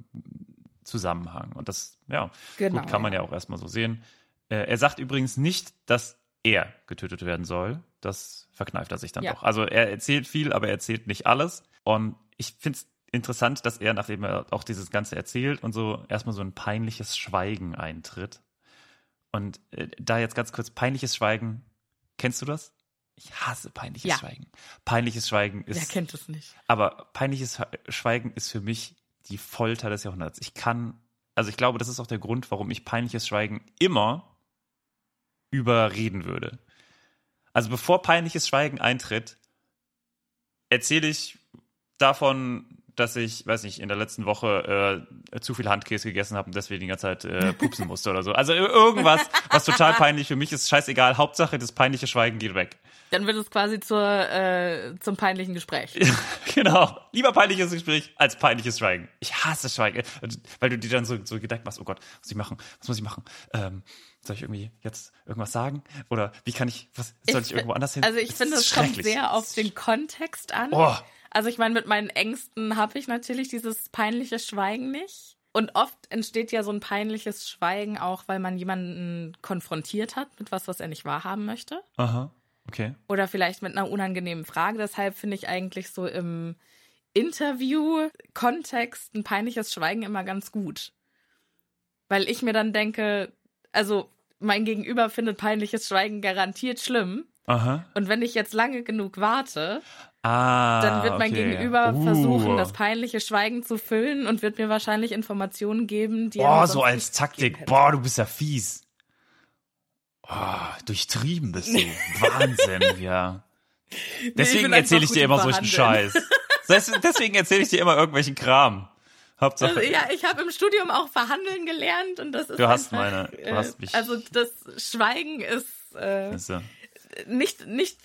Zusammenhang. Und das, ja, Genau, gut, kann man ja auch erstmal so sehen. Äh, er sagt übrigens nicht, dass er getötet werden soll. Das verkneift er sich dann Ja. doch. Also er erzählt viel, aber er erzählt nicht alles. Und ich finde es interessant, dass er, nachdem er auch dieses Ganze erzählt und so erstmal so ein peinliches Schweigen eintritt. Und äh, da jetzt ganz kurz, peinliches Schweigen, kennst du das? Ich hasse peinliches Ja. Schweigen. Peinliches Schweigen ist Wer kennt es nicht? aber peinliches Schweigen ist für mich die Folter des Jahrhunderts. Ich kann, also ich glaube, das ist auch der Grund, warum ich peinliches Schweigen immer überreden würde. Also bevor peinliches Schweigen eintritt, erzähle ich davon, dass ich, weiß nicht, in der letzten Woche äh, zu viel Handkäse gegessen habe und deswegen die ganze Zeit äh, pupsen musste oder so. Also irgendwas, was total peinlich für mich ist, scheißegal. Hauptsache, das peinliche Schweigen geht weg. Dann wird es quasi zur, äh, zum peinlichen Gespräch. genau. Lieber peinliches Gespräch als peinliches Schweigen. Ich hasse Schweigen. Weil du dir dann so, so Gedanken machst, oh Gott, was muss ich machen? Was muss ich machen? Ähm, soll ich irgendwie jetzt irgendwas sagen? Oder wie kann ich, was, soll ich, Ich irgendwo anders hin? Also ich Es finde, es kommt sehr auf den Kontext an. Oh. Also ich meine, mit meinen Ängsten habe ich natürlich dieses peinliche Schweigen nicht. Und oft entsteht ja so ein peinliches Schweigen auch, weil man jemanden konfrontiert hat mit was, was er nicht wahrhaben möchte. Aha, okay. Oder vielleicht mit einer unangenehmen Frage. Deshalb finde ich eigentlich so im Interview-Kontext ein peinliches Schweigen immer ganz gut. Weil ich mir dann denke, also mein Gegenüber findet peinliches Schweigen garantiert schlimm. Aha. Und wenn ich jetzt lange genug warte, Ah, dann wird mein okay. Gegenüber Uh. versuchen, das peinliche Schweigen zu füllen und wird mir wahrscheinlich Informationen geben, die Boah, so als Taktik. Boah, du bist ja fies. Boah, durchtrieben bist du. Wahnsinn, ja. Deswegen einfach erzähle ich dir im immer solchen. Scheiß. Des- Deswegen erzähle ich dir immer irgendwelchen Kram. Hauptsache. Also, ja, ich habe im Studium auch verhandeln gelernt und das ist Du hast einfach, meine- du hast mich- also das Schweigen ist äh, Also, nicht nicht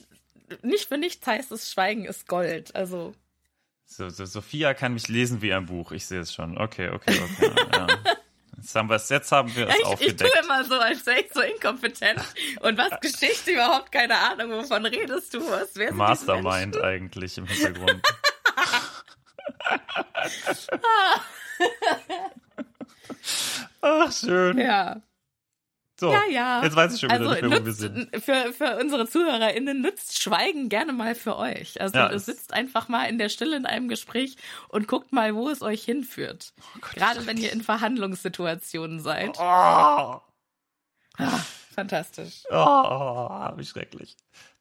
nicht für nichts heißt es Schweigen ist Gold. Also so, so, Sophia kann mich lesen wie ein Buch. Ich sehe es schon. Okay, okay, okay. ja. Jetzt haben wir es, jetzt haben wir es ich, ich tue aufgedeckt. immer so, als wäre ich so inkompetent und was Geschichte überhaupt keine Ahnung, wovon redest du? Was diese Mastermind eigentlich im Hintergrund. Ach, schön. Ja. So, Ja, ja. jetzt weiß ich schon wieder also nicht mehr, wo wir sind. Für, für unsere ZuhörerInnen nutzt Schweigen gerne mal für euch. Also Ja, sitzt einfach mal in der Stille in einem Gespräch und guckt mal, wo es euch hinführt. Oh Gerade wenn ihr in Verhandlungssituationen seid. Oh, Fantastisch. oh, wie schrecklich.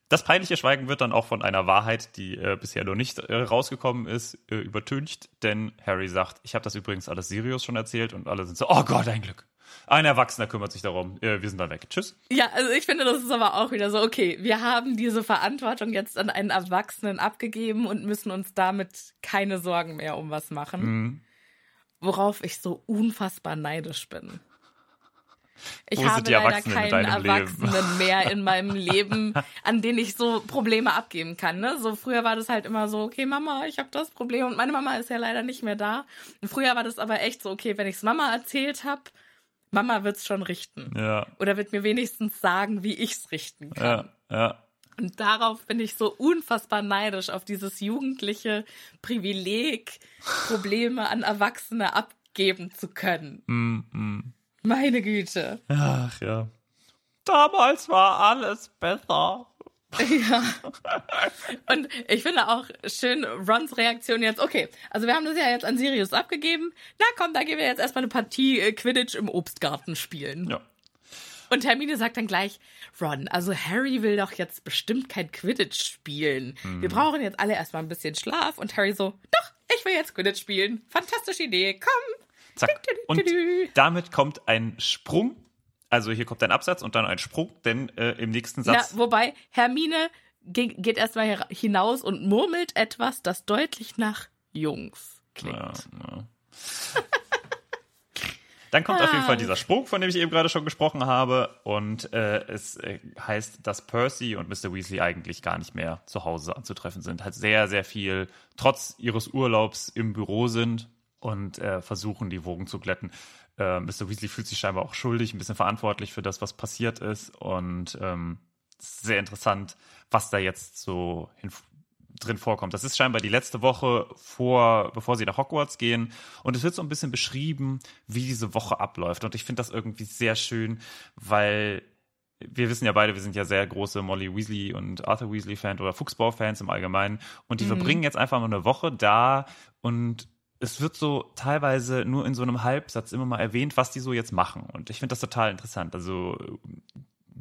Das peinliche Schweigen wird dann auch von einer Wahrheit, die äh, bisher noch nicht äh, rausgekommen ist, äh, übertüncht, denn Harry sagt, ich habe das übrigens alles Sirius schon erzählt und alle sind so, oh Gott, ein Glück. Ein Erwachsener kümmert sich darum. Äh, wir sind dann weg. Tschüss. Ja, also ich finde, das ist aber auch wieder so, okay, wir haben diese Verantwortung jetzt an einen Erwachsenen abgegeben und müssen uns damit keine Sorgen mehr um was machen. Mhm. Worauf ich so unfassbar neidisch bin. Ich Wo habe leider Erwachsenen in keinen deinem Leben? Erwachsenen mehr in meinem Leben, an den ich so Probleme abgeben kann. Ne? So früher war das halt immer so, okay, Mama, ich habe das Problem und meine Mama ist ja leider nicht mehr da. Und früher war das aber echt so, okay, wenn ich es Mama erzählt habe, Mama wird's schon richten. Ja, Oder wird mir wenigstens sagen, wie ich's richten kann. ja, ja. Und darauf bin ich so unfassbar neidisch, auf dieses jugendliche Privileg, Probleme an Erwachsene abgeben zu können. Mm, mm. Meine Güte. Ach ja. Damals war alles besser. Ja. Und ich finde auch schön Rons Reaktion jetzt, okay, also wir haben das ja jetzt an Sirius abgegeben. Na komm, da gehen wir jetzt erstmal eine Partie äh, Quidditch im Obstgarten spielen. Ja. Und Hermine sagt dann gleich, Ron, also Harry will doch jetzt bestimmt kein Quidditch spielen. Wir brauchen jetzt alle erstmal ein bisschen Schlaf. Und Harry so, doch, ich will jetzt Quidditch spielen. Fantastische Idee, komm. Zack. Und damit kommt ein Sprung. Also hier kommt ein Absatz und dann ein Sprung, denn äh, im nächsten Satz. wobei, Hermine ge geht erstmal hinaus und murmelt etwas, das deutlich nach Jungs klingt. Ja, ja. Dann kommt auf jeden Ah. Fall dieser Sprung, von dem ich eben gerade schon gesprochen habe. Und äh, es äh, heißt, dass Percy und Mr. Weasley eigentlich gar nicht mehr zu Hause anzutreffen sind. Halt sehr, sehr viel, trotz ihres Urlaubs im Büro sind und äh, versuchen, die Wogen zu glätten. Äh, Mr. Weasley fühlt sich scheinbar auch schuldig, ein bisschen verantwortlich für das, was passiert ist. Und ähm, es ist sehr interessant, was da jetzt so hin, drin vorkommt. Das ist scheinbar die letzte Woche vor, bevor sie nach Hogwarts gehen. Und es wird so ein bisschen beschrieben, wie diese Woche abläuft. Und ich finde das irgendwie sehr schön, weil wir wissen ja beide, wir sind ja sehr große Molly Weasley und Arthur Weasley Fans oder Fuchsbau-Fans im Allgemeinen. Und die verbringen jetzt einfach mal eine Woche da und es wird so teilweise nur in so einem Halbsatz immer mal erwähnt, was die so jetzt machen. Und ich finde das total interessant. Also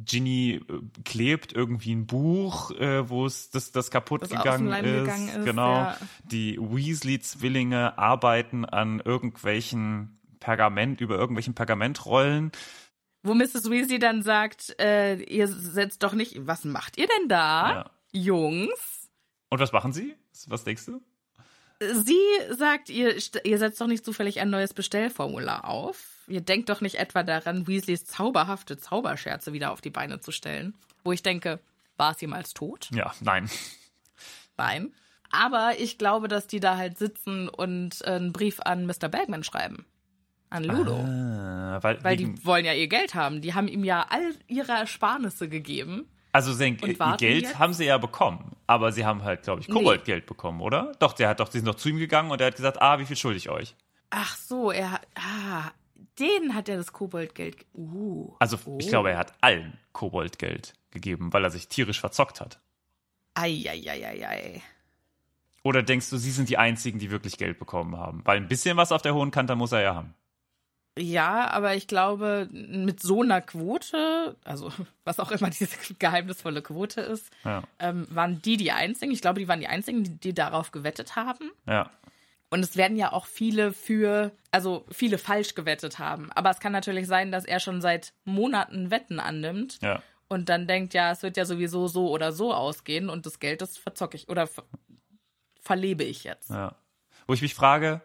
Ginny äh, klebt irgendwie ein Buch, äh, wo es das, das kaputt Das gegangen, ist. gegangen ist, Genau. ja. Die Weasley-Zwillinge arbeiten an irgendwelchen Pergament, über irgendwelchen Pergamentrollen. Wo Mrs. Weasley dann sagt, äh, ihr setzt doch nicht, was macht ihr denn da, Ja. Jungs? Und was machen sie? Was denkst du? Sie sagt, ihr, ihr setzt doch nicht zufällig ein neues Bestellformular auf. Ihr denkt doch nicht etwa daran, Weasleys zauberhafte Zauberscherze wieder auf die Beine zu stellen. Wo ich denke, war es jemals tot? Ja, nein. Nein. Aber ich glaube, dass die da halt sitzen und einen Brief an Mr. Bagman schreiben. an Ludo. Ah, weil, Weil die wollen ja ihr Geld haben. Die haben ihm ja all ihre Ersparnisse gegeben. also sein, Geld jetzt? haben sie ja bekommen, aber sie haben halt, glaube ich, Koboldgeld bekommen, oder? Doch, der hat doch, sie sind doch zu ihm gegangen und er hat gesagt, ah, wie viel schulde ich euch? Ach so, er hat. Ah, denen hat er das Koboldgeld. ge- Uh. Also oh. ich glaube, er hat allen Koboldgeld gegeben, weil er sich tierisch verzockt hat. Eieieiei. Oder denkst du, sie sind die einzigen, die wirklich Geld bekommen haben? Weil ein bisschen was auf der hohen Kante muss er ja haben. Ja, aber ich glaube, mit so einer Quote, also was auch immer diese geheimnisvolle Quote ist, Ja, ähm, waren die die einzigen. Ich glaube, die waren die einzigen, die, die darauf gewettet haben. ja. Und es werden ja auch viele für, also viele falsch gewettet haben. Aber es kann natürlich sein, dass er schon seit Monaten Wetten annimmt Ja. und dann denkt, ja, es wird ja sowieso so oder so ausgehen und das Geld, das verzocke ich oder ver verlebe ich jetzt. Ja. Wo ich mich frage,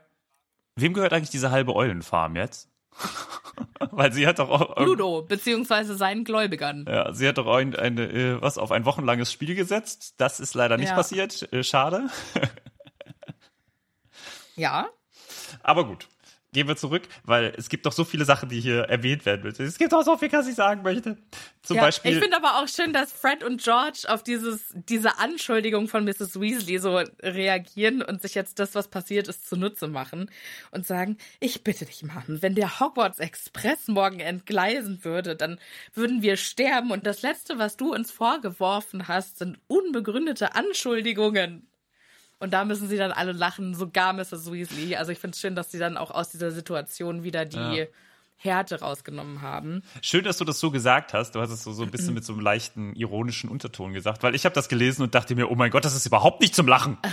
wem gehört eigentlich diese halbe Eulenfarm jetzt? Weil sie hat doch auch Ludo, beziehungsweise seinen Gläubigern. ja, sie hat doch ein, eine, äh, was auf ein wochenlanges Spiel gesetzt. Das ist leider nicht Ja. passiert. Äh, schade. Ja, Aber gut. Gehen wir zurück, weil es gibt doch so viele Sachen, die hier erwähnt werden müssen. Es gibt auch so viel, was ich sagen möchte. Zum ja, Beispiel. Ich finde aber auch schön, dass Fred und George auf dieses, diese Anschuldigung von Mrs. Weasley so reagieren und sich jetzt das, was passiert ist, zunutze machen und sagen, ich bitte dich, Mann, wenn der Hogwarts Express morgen entgleisen würde, dann würden wir sterben und das Letzte, was du uns vorgeworfen hast, sind unbegründete Anschuldigungen. Und da müssen sie dann alle lachen, sogar Mrs. Weasley. Also ich finde es schön, dass sie dann auch aus dieser Situation wieder die Ja. Härte rausgenommen haben. Schön, dass du das so gesagt hast. Du hast es so, so ein bisschen mit so einem leichten ironischen Unterton gesagt, weil ich habe das gelesen und dachte mir, oh mein Gott, das ist überhaupt nicht zum Lachen.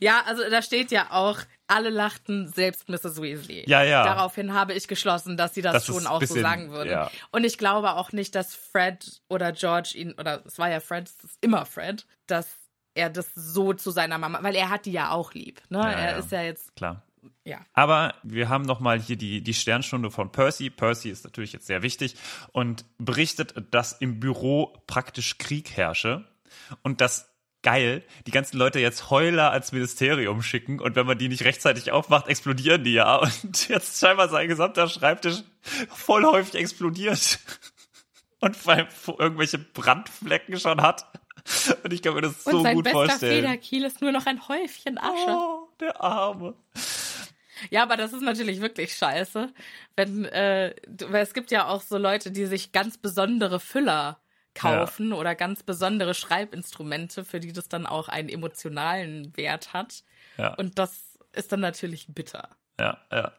Ja, also da steht ja auch, alle lachten, selbst Mrs. Weasley. Ja, ja. Daraufhin habe ich geschlossen, dass sie das, Das schon auch bisschen- so sagen würden. ja. Und ich glaube auch nicht, dass Fred oder George ihn, oder es war ja Fred, es ist immer Fred, dass er das so zu seiner Mama, weil er hat die ja auch lieb. Ne? Ja, er ja. ist ja jetzt, Klar. ja. Aber wir haben nochmal hier die, die Sternstunde von Percy. Percy ist natürlich jetzt sehr wichtig und berichtet, dass im Büro praktisch Krieg herrsche und dass geil, die ganzen Leute jetzt Heuler als Ministerium schicken und wenn man die nicht rechtzeitig aufmacht, explodieren die ja. Und jetzt scheinbar sein gesamter Schreibtisch voll häufig explodiert und vor allem irgendwelche Brandflecken schon hat. Und ich kann mir das Und so sein gut bester vorstellen. Federkiel ist nur noch ein Häufchen Asche. Oh, der Arme. Ja, aber das ist natürlich wirklich scheiße, wenn äh, weil es gibt ja auch so Leute, die sich ganz besondere Füller kaufen oder ganz besondere Schreibinstrumente, für die das dann auch einen emotionalen Wert hat. Ja. Und das ist dann natürlich bitter. Ja, ja.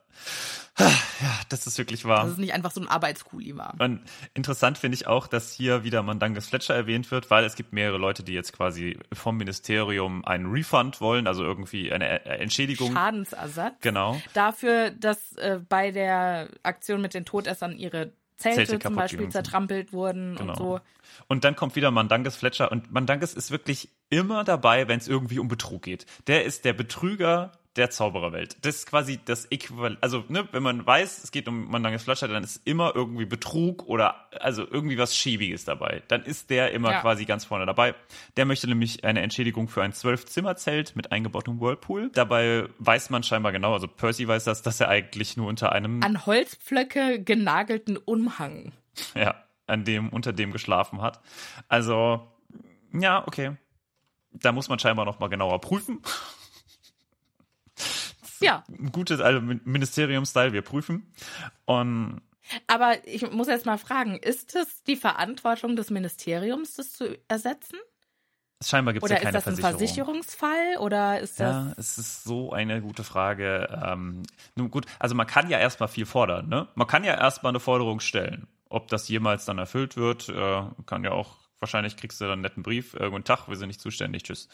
Ja, das ist wirklich wahr. Dass es nicht einfach so ein Arbeitskuli war. Und interessant finde ich auch, dass hier wieder Mandanges Fletcher erwähnt wird, weil es gibt mehrere Leute, die jetzt quasi vom Ministerium einen Refund wollen, also irgendwie eine äh, Entschädigung. Schadensersatz. Genau. Dafür, dass äh, bei der Aktion mit den Todessern ihre Zelte, Zelte zum Beispiel zertrampelt wurden Genau. und so. Und dann kommt wieder Mandanges Fletcher und Mandanges ist wirklich immer dabei, wenn es irgendwie um Betrug geht. Der ist der Betrüger der Zaubererwelt. Das ist quasi das Äquivalent. Also, ne, wenn man weiß, es geht um Mandanges Fletcher, dann ist immer irgendwie Betrug oder also irgendwie was Schäbiges dabei. Dann ist der immer Ja. quasi ganz vorne dabei. Der möchte nämlich eine Entschädigung für ein Zwölf-Zimmer-Zelt mit eingebautem Whirlpool. Dabei weiß man scheinbar genau, also Percy weiß das, dass er eigentlich nur unter einem An Holzpflöcke genagelten Umhang. ja, an dem, unter dem geschlafen hat. Also, ja, okay. Da muss man scheinbar noch mal genauer prüfen. Ja, Ein gutes also Ministerium-Style, wir prüfen. Und aber ich muss jetzt mal fragen, ist es die Verantwortung des Ministeriums, das zu ersetzen? scheinbar gibt es ja Oder ist keine das ein Versicherung. Versicherungsfall? Oder ist das. Ja, es ist so eine gute Frage. Ähm, nun gut, also man kann ja erstmal viel fordern, ne? Man kann ja erstmal eine Forderung stellen. Ob das jemals dann erfüllt wird, äh, kann ja auch, wahrscheinlich kriegst du dann einen netten Brief, äh, guten Tag, wir sind nicht zuständig, tschüss.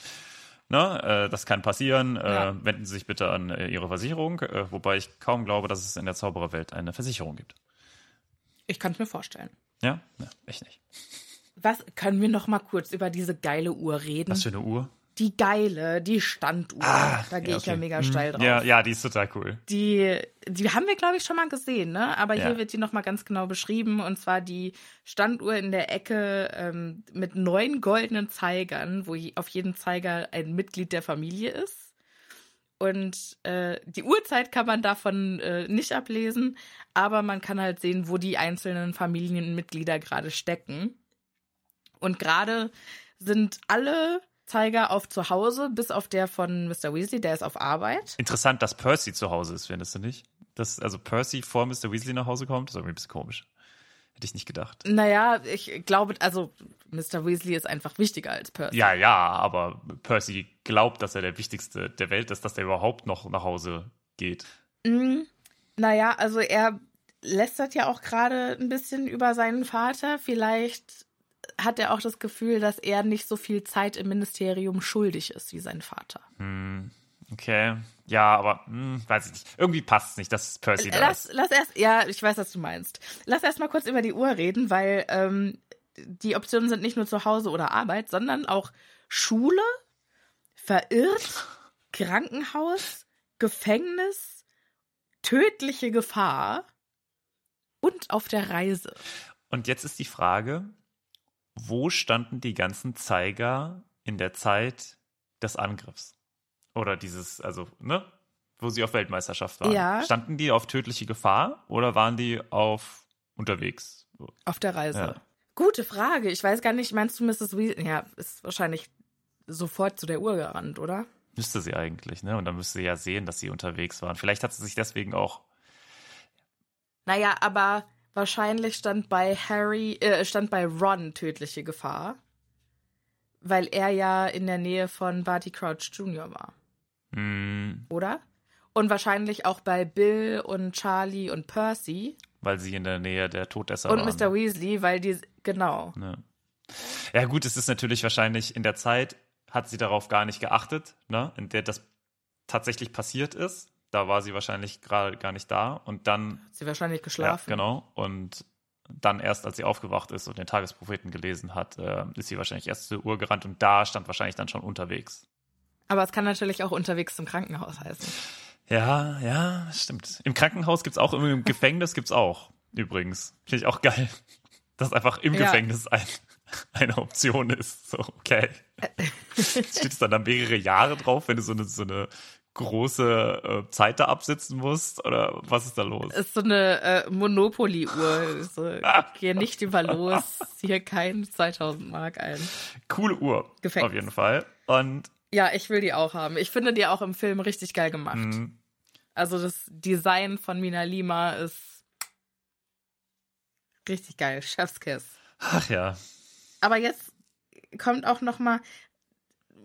Ne, äh, das kann passieren. Ja. Äh, wenden Sie sich bitte an äh, Ihre Versicherung, äh, wobei ich kaum glaube, dass es in der Zaubererwelt eine Versicherung gibt. Ich kann es mir vorstellen. Ja? ja echt nicht. Was können wir noch mal kurz über diese geile Uhr reden? Was für eine Uhr? Die geile, die Standuhr. da gehe ich ja mega Mhm. steil drauf. Ja, ja, die ist total cool. Die, die haben wir, glaube ich, schon mal gesehen, ne? Aber Ja. hier wird die nochmal ganz genau beschrieben. Und zwar die Standuhr in der Ecke ähm, mit neun goldenen Zeigern, wo auf jedem Zeiger ein Mitglied der Familie ist. Und äh, die Uhrzeit kann man davon äh, nicht ablesen, aber man kann halt sehen, wo die einzelnen Familienmitglieder gerade stecken. Und gerade sind alle Zeiger auf zu Hause, bis auf der von Mr. Weasley, der ist auf Arbeit. Interessant, dass Percy zu Hause ist, findest du nicht? Dass also Percy vor Mr. Weasley nach Hause kommt, ist irgendwie ein bisschen komisch. Hätte ich nicht gedacht. Naja, ich glaube, also Mr. Weasley ist einfach wichtiger als Percy. Ja, ja, aber Percy glaubt, dass er der Wichtigste der Welt ist, dass er überhaupt noch nach Hause geht. Mm, naja, also er lästert ja auch gerade ein bisschen über seinen Vater. Vielleicht hat er auch das Gefühl, dass er nicht so viel Zeit im Ministerium schuldig ist wie sein Vater. Hm, okay. Ja, aber hm, weiß ich nicht. Irgendwie passt es nicht, dass Percy da Lass, ist. lass erst, ja, ich weiß, was du meinst. Lass erst mal kurz über die Uhr reden, weil ähm, die Optionen sind nicht nur zu Hause oder Arbeit, sondern auch Schule, verirrt, Krankenhaus, Gefängnis, tödliche Gefahr und auf der Reise. Und jetzt ist die Frage, wo standen die ganzen Zeiger in der Zeit des Angriffs? Oder dieses, also, ne? Wo sie auf Weltmeisterschaft waren. Ja. Standen die auf tödliche Gefahr oder waren die auf unterwegs? Auf der Reise. Ja. Gute Frage. Ich weiß gar nicht, meinst du Mrs. Weasley? Ja, ist wahrscheinlich sofort zu der Uhr gerannt, oder? Müsste sie eigentlich, ne? Und dann müsste sie ja sehen, dass sie unterwegs waren. Vielleicht hat sie sich deswegen auch. Naja, aber wahrscheinlich stand bei Harry, äh, stand bei Ron tödliche Gefahr. Weil er ja in der Nähe von Barty Crouch Jr. war, Hm, oder? Und wahrscheinlich auch bei Bill und Charlie und Percy weil sie in der Nähe der Todesser und waren. Mr. Weasley, weil die, genau. Ne. Ja, gut, es ist natürlich wahrscheinlich in der Zeit, hat sie darauf gar nicht geachtet, ne, in der das tatsächlich passiert ist. Da war sie wahrscheinlich gerade gar nicht da und dann, Hat sie wahrscheinlich ja, geschlafen. genau, und dann erst, als sie aufgewacht ist und den Tagespropheten gelesen hat, äh, ist sie wahrscheinlich erst zur Uhr gerannt und da stand wahrscheinlich dann schon unterwegs. Aber es kann natürlich auch unterwegs zum Krankenhaus heißen. Ja, ja, stimmt. Im Krankenhaus gibt's auch, im Gefängnis gibt's auch, übrigens. Finde ich auch geil, dass einfach im Ja. Gefängnis ein, eine Option ist. So, okay. Steht es dann da mehrere Jahre drauf, wenn du so eine, so eine große äh, Zeit da absitzen musst? Oder was ist da los? ist so eine äh, Monopoly-Uhr. So, geh nicht über los, hier kein 2000 Mark ein. Coole Uhr, Gefängnis. auf jeden Fall. Und Ja, ich will die auch haben. Ich finde die auch im Film richtig geil gemacht. mh, Also das Design von Mina Lima ist richtig geil. Chefskiss. ach ja, Aber jetzt kommt auch noch mal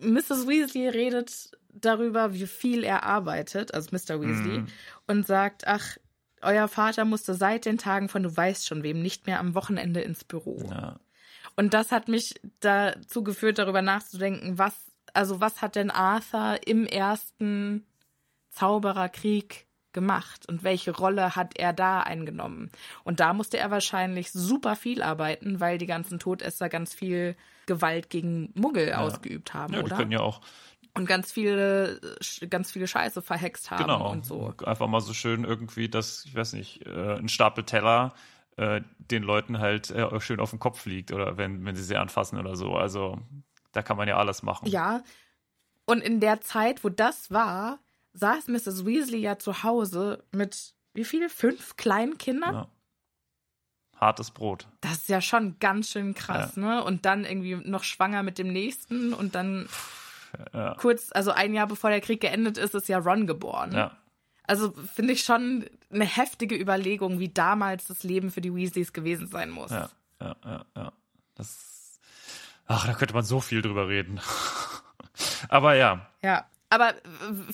Mrs. Weasley redet darüber, wie viel er arbeitet, also Mr. Weasley, Mhm. und sagt, ach, euer Vater musste seit den Tagen von du weißt schon wem nicht mehr am Wochenende ins Büro. ja. Und das hat mich dazu geführt, darüber nachzudenken, was, also was hat denn Arthur im ersten Zaubererkrieg gemacht und welche Rolle hat er da eingenommen? Und da musste er wahrscheinlich super viel arbeiten, weil die ganzen Todesser ganz viel Gewalt gegen Muggel ausgeübt haben, ja die oder? können ja auch Und ganz viele, ganz viele Scheiße verhext haben Genau. und so. Einfach mal so schön irgendwie, dass, ich weiß nicht, äh, ein Stapel Teller äh, den Leuten halt äh, schön auf den Kopf liegt oder wenn, wenn sie sie anfassen oder so. Also da kann man ja alles machen. Ja. Und in der Zeit, wo das war, saß Mrs. Weasley ja zu Hause mit wie viele? Fünf kleinen Kindern? Ja. Hartes Brot. Das ist ja schon ganz schön krass, ne? Und dann irgendwie noch schwanger mit dem nächsten und dann Ja. kurz, also ein Jahr bevor der Krieg geendet ist, ist ja Ron geboren. Ja. Also finde ich schon eine heftige Überlegung, wie damals das Leben für die Weasleys gewesen sein muss. Ja, ja, ja, ja. Das. Ach, da könnte man so viel drüber reden. Aber ja, Ja, aber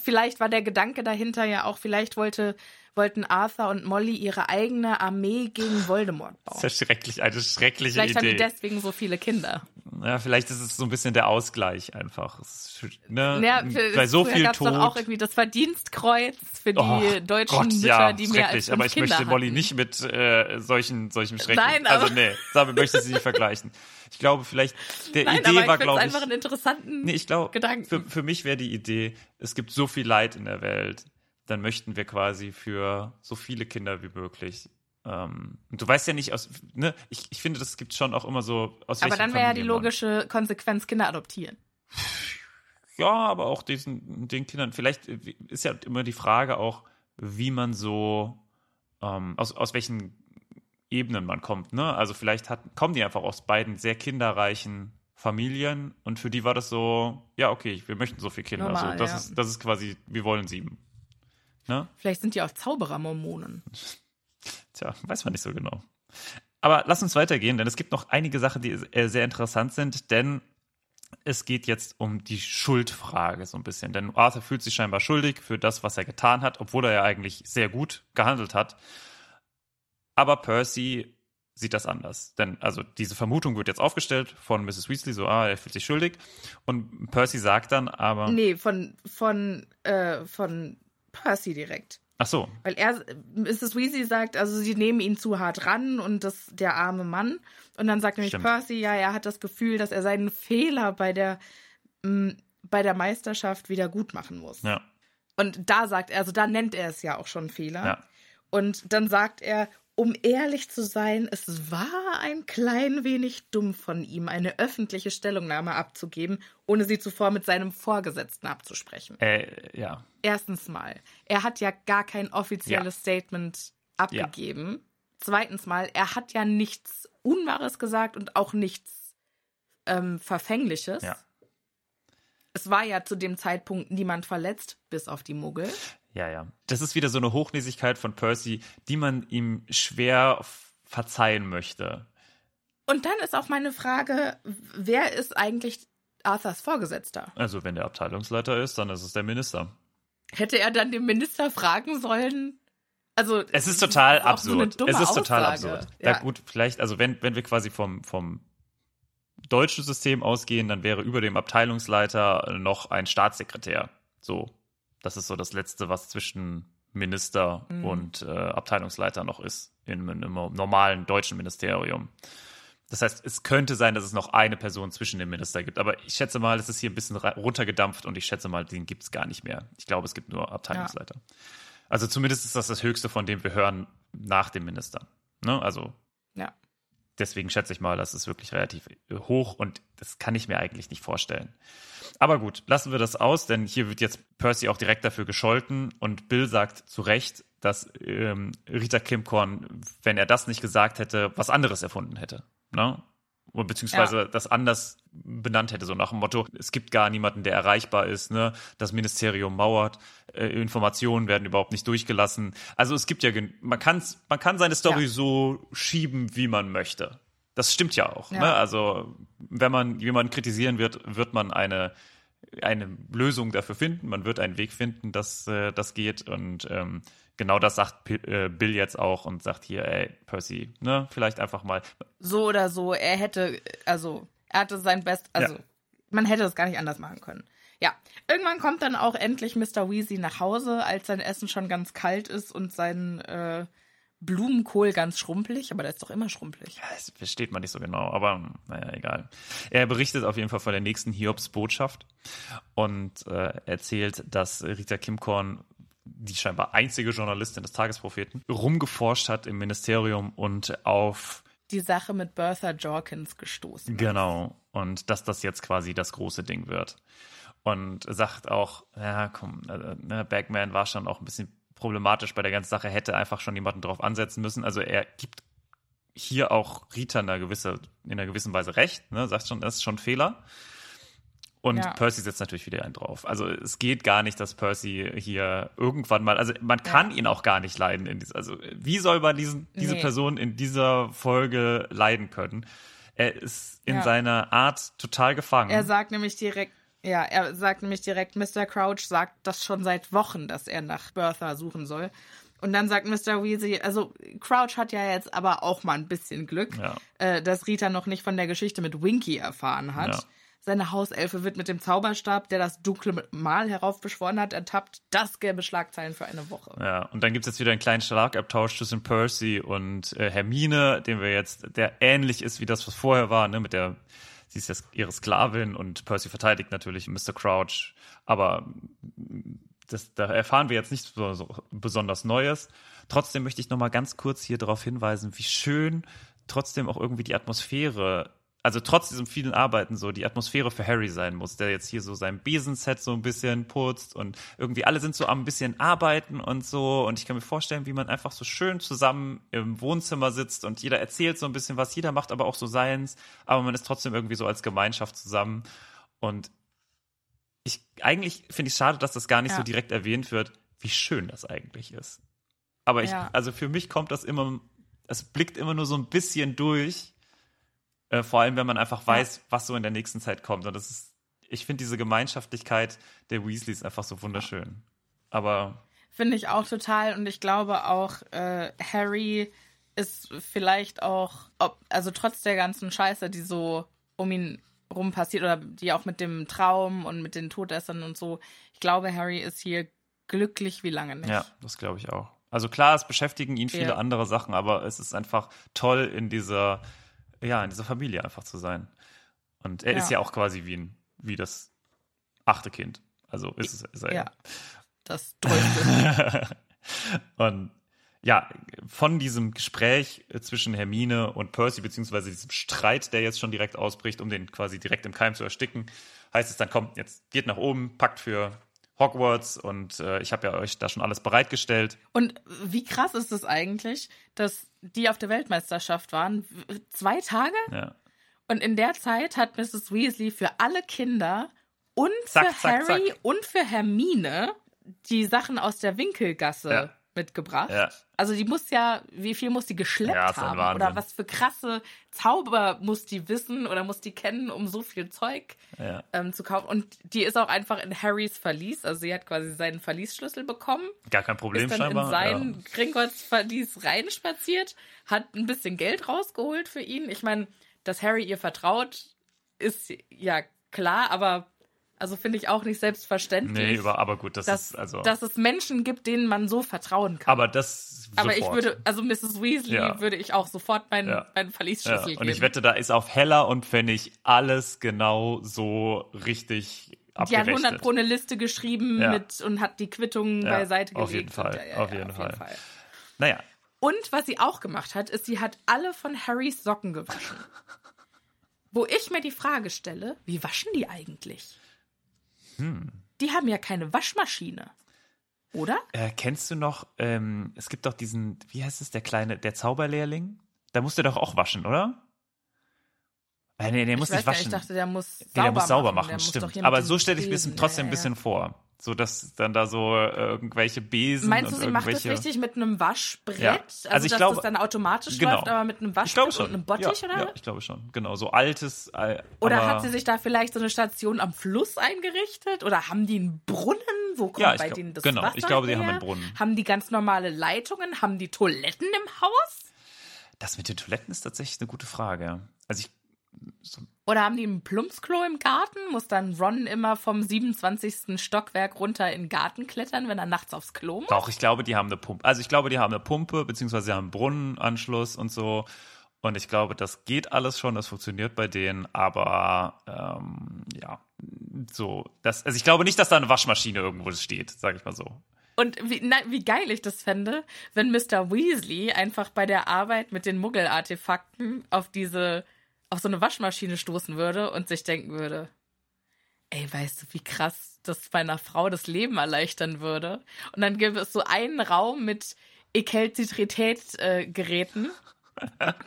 vielleicht war der Gedanke dahinter ja auch, vielleicht wollte, wollten Arthur und Molly ihre eigene Armee gegen Voldemort das bauen. ist ja schrecklich, eine schreckliche Vielleicht haben die Idee. deswegen so viele Kinder. Ja, vielleicht ist es so ein bisschen der Ausgleich einfach. Es ne, Ja, bei so viel Tod. doch auch irgendwie das Verdienstkreuz für die Oh deutschen Gott, Mütter, ja, die mehr als fünf Aber ich Kinder möchte Molly hatten. nicht mit äh, solchen, solchen Schrecken. Nein, also aber- nee, damit möchte ich sie nicht vergleichen. Ich glaube, vielleicht der Nein, Idee war, glaube ich. einfach einen interessanten Nee, ich glaube, Gedanken. für, für mich wäre die Idee, es gibt so viel Leid in der Welt, dann möchten wir quasi für so viele Kinder wie möglich. Ähm, und du weißt ja nicht aus, ne, ich, ich finde, das gibt schon auch immer so aus aber dann wäre ja die logische Konsequenz Kinder adoptieren. ja, aber auch diesen, den Kindern, vielleicht ist ja immer die Frage auch, wie man so, ähm, aus, aus welchen Ebenen man kommt, ne? Also vielleicht hat, kommen die einfach aus beiden sehr kinderreichen Familien und für die war das so, ja, okay, wir möchten so viele Kinder. Normal, also das ja. ist, das ist quasi, wir wollen sieben. Ne? Vielleicht sind die auch Zauberer-Mormonen. Tja, weiß man nicht so genau. Aber lass uns weitergehen, denn es gibt noch einige Sachen, die äh, sehr interessant sind, denn es geht jetzt um die Schuldfrage so ein bisschen. Denn Arthur fühlt sich scheinbar schuldig für das, was er getan hat, obwohl er ja eigentlich sehr gut gehandelt hat. Aber Percy sieht das anders. Denn also diese Vermutung wird jetzt aufgestellt von Mrs. Weasley, so, ah, er fühlt sich schuldig. Und Percy sagt dann aber. Nee, von, von, äh, von Percy direkt. Ach so, Weil er, Mrs. Weasley sagt, also sie nehmen ihn zu hart ran und das, der arme Mann. Und dann sagt nämlich Stimmt. Percy, ja, er hat das Gefühl, dass er seinen Fehler bei der, m, bei der Meisterschaft wieder gut machen muss. ja. Und da sagt er, also da nennt er es ja auch schon Fehler. Ja. Und dann sagt er, um ehrlich zu sein, es war ein klein wenig dumm von ihm, eine öffentliche Stellungnahme abzugeben, ohne sie zuvor mit seinem Vorgesetzten abzusprechen. Äh, ja. Erstens mal, er hat ja gar kein offizielles Statement abgegeben. Zweitens mal, er hat ja nichts Unwahres gesagt und auch nichts ähm, Verfängliches. Ja. Es war ja zu dem Zeitpunkt niemand verletzt, bis auf die Muggel. Ja, ja. Das ist wieder so eine Hochnäsigkeit von Percy, die man ihm schwer verzeihen möchte. Und dann ist auch meine Frage, wer ist eigentlich Arthurs Vorgesetzter? Also, wenn der Abteilungsleiter ist, dann ist es der Minister. Hätte er dann den Minister fragen sollen? Also Es ist total so eine absurd. dumme es ist total Aussage. absurd. Ja. Ja. gut, vielleicht, also wenn, wenn wir quasi vom, vom deutschen System ausgehen, dann wäre über dem Abteilungsleiter noch ein Staatssekretär. So. Das ist so das Letzte, was zwischen Minister Mhm. und äh, Abteilungsleiter noch ist in einem normalen deutschen Ministerium. Das heißt, es könnte sein, dass es noch eine Person zwischen dem Minister gibt. Aber ich schätze mal, es ist hier ein bisschen runtergedampft und ich schätze mal, den gibt es gar nicht mehr. Ich glaube, es gibt nur Abteilungsleiter. Also zumindest ist das das Höchste, von dem wir hören nach dem Minister. Ne? Also Ja. Deswegen schätze ich mal, das ist wirklich relativ äh, hoch und das kann ich mir eigentlich nicht vorstellen. Aber gut, lassen wir das aus, denn hier wird jetzt Percy auch direkt dafür gescholten und Bill sagt zu Recht, dass ähm, Rita Kimcorn, wenn er das nicht gesagt hätte, was anderes erfunden hätte. Ne? Beziehungsweise das anders benannt hätte, so nach dem Motto, es gibt gar niemanden, der erreichbar ist, ne? Das Ministerium mauert, äh, Informationen werden überhaupt nicht durchgelassen. Also es gibt ja, man kann's, man kann seine Story Ja. so schieben, wie man möchte. Das stimmt ja auch. Ja. Ne? Also wenn man jemanden kritisieren wird, wird man eine eine Lösung dafür finden. Man wird einen Weg finden, dass äh, das geht. Und ähm, genau das sagt äh, Bill jetzt auch und sagt hier, ey, Percy, ne, vielleicht einfach mal. So oder so, er hätte, also, er hatte sein Best, also, Ja. man hätte es gar nicht anders machen können. Ja, irgendwann kommt dann auch endlich Mr. Weasley nach Hause, als sein Essen schon ganz kalt ist und sein äh, Blumenkohl ganz schrumpelig, aber der ist doch immer schrumpelig. Das versteht man nicht so genau, aber naja, egal. Er berichtet auf jeden Fall von der nächsten Hiobs-Botschaft und äh, erzählt, dass Rita Kimkorn, die scheinbar einzige Journalistin des Tagespropheten, rumgeforscht hat im Ministerium und auf Die Sache mit Bertha Jorkins gestoßen. Genau. Und dass das jetzt quasi das große Ding wird. Und sagt auch, ja, komm, äh, ne, Bagman war schon auch ein bisschen problematisch bei der ganzen Sache, hätte einfach schon jemanden drauf ansetzen müssen. Also er gibt hier auch Rita in einer, gewisse, in einer gewissen Weise recht, ne, sagt schon, das ist schon ein Fehler. Und Ja. Percy setzt natürlich wieder einen drauf. Also es geht gar nicht, dass Percy hier irgendwann mal, also man kann Ja. ihn auch gar nicht leiden. In dies, also wie soll man diesen, diese Nee. Person in dieser Folge leiden können? Er ist in Ja. seiner Art total gefangen. Er sagt nämlich direkt, ja, er sagt nämlich direkt, Mr. Crouch sagt das schon seit Wochen, dass er nach Bertha suchen soll. Und dann sagt Mr. Weasley, also Crouch hat ja jetzt aber auch mal ein bisschen Glück, Ja. äh, dass Rita noch nicht von der Geschichte mit Winky erfahren hat. Ja. Seine Hauselfe wird mit dem Zauberstab, der das dunkle Mal heraufbeschworen hat, ertappt. Das gäbe Schlagzeilen für eine Woche. Ja, und dann gibt es jetzt wieder einen kleinen Schlagabtausch zwischen Percy und äh, Hermine, den wir jetzt, der ähnlich ist wie das, was vorher war, ne, mit der, sie ist jetzt ihre Sklavin und Percy verteidigt natürlich Mr. Crouch, aber das, da erfahren wir jetzt nichts so, so besonders Neues. Trotzdem möchte ich noch mal ganz kurz hier darauf hinweisen, wie schön trotzdem auch irgendwie die Atmosphäre also trotz diesem vielen Arbeiten so die Atmosphäre für Harry sein muss, der jetzt hier so sein Besenset so ein bisschen putzt und irgendwie alle sind so am bisschen arbeiten und so und ich kann mir vorstellen, wie man einfach so schön zusammen im Wohnzimmer sitzt und jeder erzählt so ein bisschen was, jeder macht aber auch so seins, aber man ist trotzdem irgendwie so als Gemeinschaft zusammen und ich eigentlich finde ich schade, dass das gar nicht Ja. so direkt erwähnt wird, wie schön das eigentlich ist. Aber ich, Ja. also für mich kommt das immer, es blickt immer nur so ein bisschen durch. Äh, vor allem, wenn man einfach weiß, was so in der nächsten Zeit kommt. Und das ist, ich finde diese Gemeinschaftlichkeit der Weasleys einfach so wunderschön. Aber Finde ich auch total. Und ich glaube auch, äh, Harry ist vielleicht auch, ob, also trotz der ganzen Scheiße, die so um ihn rum passiert oder die auch mit dem Traum und mit den Todessern und so, ich glaube, Harry ist hier glücklich wie lange nicht. ja, das glaube ich auch. Also klar, es beschäftigen ihn viele Ja. andere Sachen, aber es ist einfach toll, in dieser, ja, in dieser Familie einfach zu sein. Und er Ja. ist ja auch quasi wie, ein, wie das achte Kind. Also ist es ist er Ja. Das Tröste. Und ja, von diesem Gespräch zwischen Hermine und Percy, beziehungsweise diesem Streit, der jetzt schon direkt ausbricht, um den quasi direkt im Keim zu ersticken, heißt es dann, kommt, jetzt geht nach oben, packt für Hogwarts und äh, ich habe ja euch da schon alles bereitgestellt. Und wie krass ist es eigentlich, dass die auf der Weltmeisterschaft waren? Zwei Tage? Ja. Und in der Zeit hat Mrs. Weasley für alle Kinder und Zack, für zack, Harry zack. und für Hermine die Sachen aus der Winkelgasse Ja. Mitgebracht. Ja. Also die muss ja, wie viel muss die geschleppt Ja, haben? Oder was für krasse Zauber muss die wissen oder muss die kennen, um so viel Zeug Ja. ähm, zu kaufen? Und die ist auch einfach in Harrys Verlies. Also sie hat quasi seinen Verliesschlüssel bekommen Gar kein Problem ist dann scheinbar. in sein Gringotts-Verlies reinspaziert, hat ein bisschen Geld rausgeholt für ihn. Ich meine, dass Harry ihr vertraut, ist ja klar, aber also finde ich auch nicht selbstverständlich, Nee, aber gut, das dass, ist also. dass es Menschen gibt, denen man so vertrauen kann. aber das Aber ich sofort. würde, also Mrs. Weasley Ja. würde ich auch sofort meinen, Ja. meinen Ja, Verliesschlüssel und ich geben. wette, da ist auf Heller und Pfennig alles genau so richtig die hat abgerechnet. 100 pro eine Liste geschrieben Ja. mit und hat die Quittungen Ja, beiseite gelegt. auf jeden Fall, ja, auf jeden auf Fall. jeden Fall. Naja, Und was sie auch gemacht hat, ist, sie hat alle von Harrys Socken gewaschen. Wo ich mir die Frage stelle, wie waschen die eigentlich? Hm. Die haben ja keine Waschmaschine. Oder? Äh, kennst du noch, ähm, es gibt doch diesen, wie heißt es, der kleine, der Zauberlehrling? Da musst du doch auch waschen, oder? Äh, nee, der muss ich nicht waschen. nicht, ich dachte, der muss nee, sauber der muss sauber machen. machen, stimmt. Aber so stelle ich mir trotzdem ja, ein ja, bisschen vor. So, dass dann da so äh, irgendwelche Besen Meinst du, sie macht das irgendwelche... richtig mit einem Waschbrett? Ja. Also, Also ich dass glaube- das dann automatisch Genau. läuft, aber mit einem Waschbrett und einem Bottich, ja, oder? Ja, ich glaube schon. Genau, so altes. Oder hat sie sich da vielleicht so eine Station am Fluss eingerichtet? Oder haben die einen Brunnen? Wo kommt Ja, bei glaub- denen das genau, Wasser ich glaube, die her? haben einen Brunnen. Haben die ganz normale Leitungen? Haben die Toiletten im Haus? Das mit den Toiletten ist tatsächlich eine gute Frage. Also ich, so, Oder haben die ein Plumpsklo im Garten? Muss dann Ron immer vom 27. Stockwerk runter in den Garten klettern, wenn er nachts aufs Klo muss? Doch, ich glaube, die haben eine Pumpe. Also ich glaube, die haben eine Pumpe, beziehungsweise sie haben einen Brunnenanschluss und so. Und ich glaube, das geht alles schon, das funktioniert bei denen, aber ähm, ja, so, das, also ich glaube nicht, dass da eine Waschmaschine irgendwo steht, sage ich mal so. Und wie, na, wie geil ich das fände, wenn Mr. Weasley einfach bei der Arbeit mit den Muggelartefakten auf diese, auf so eine Waschmaschine stoßen würde und sich denken würde, ey, weißt du, wie krass das meiner Frau das Leben erleichtern würde? Und dann gäbe es so einen Raum mit Ekelzitrität-Geräten,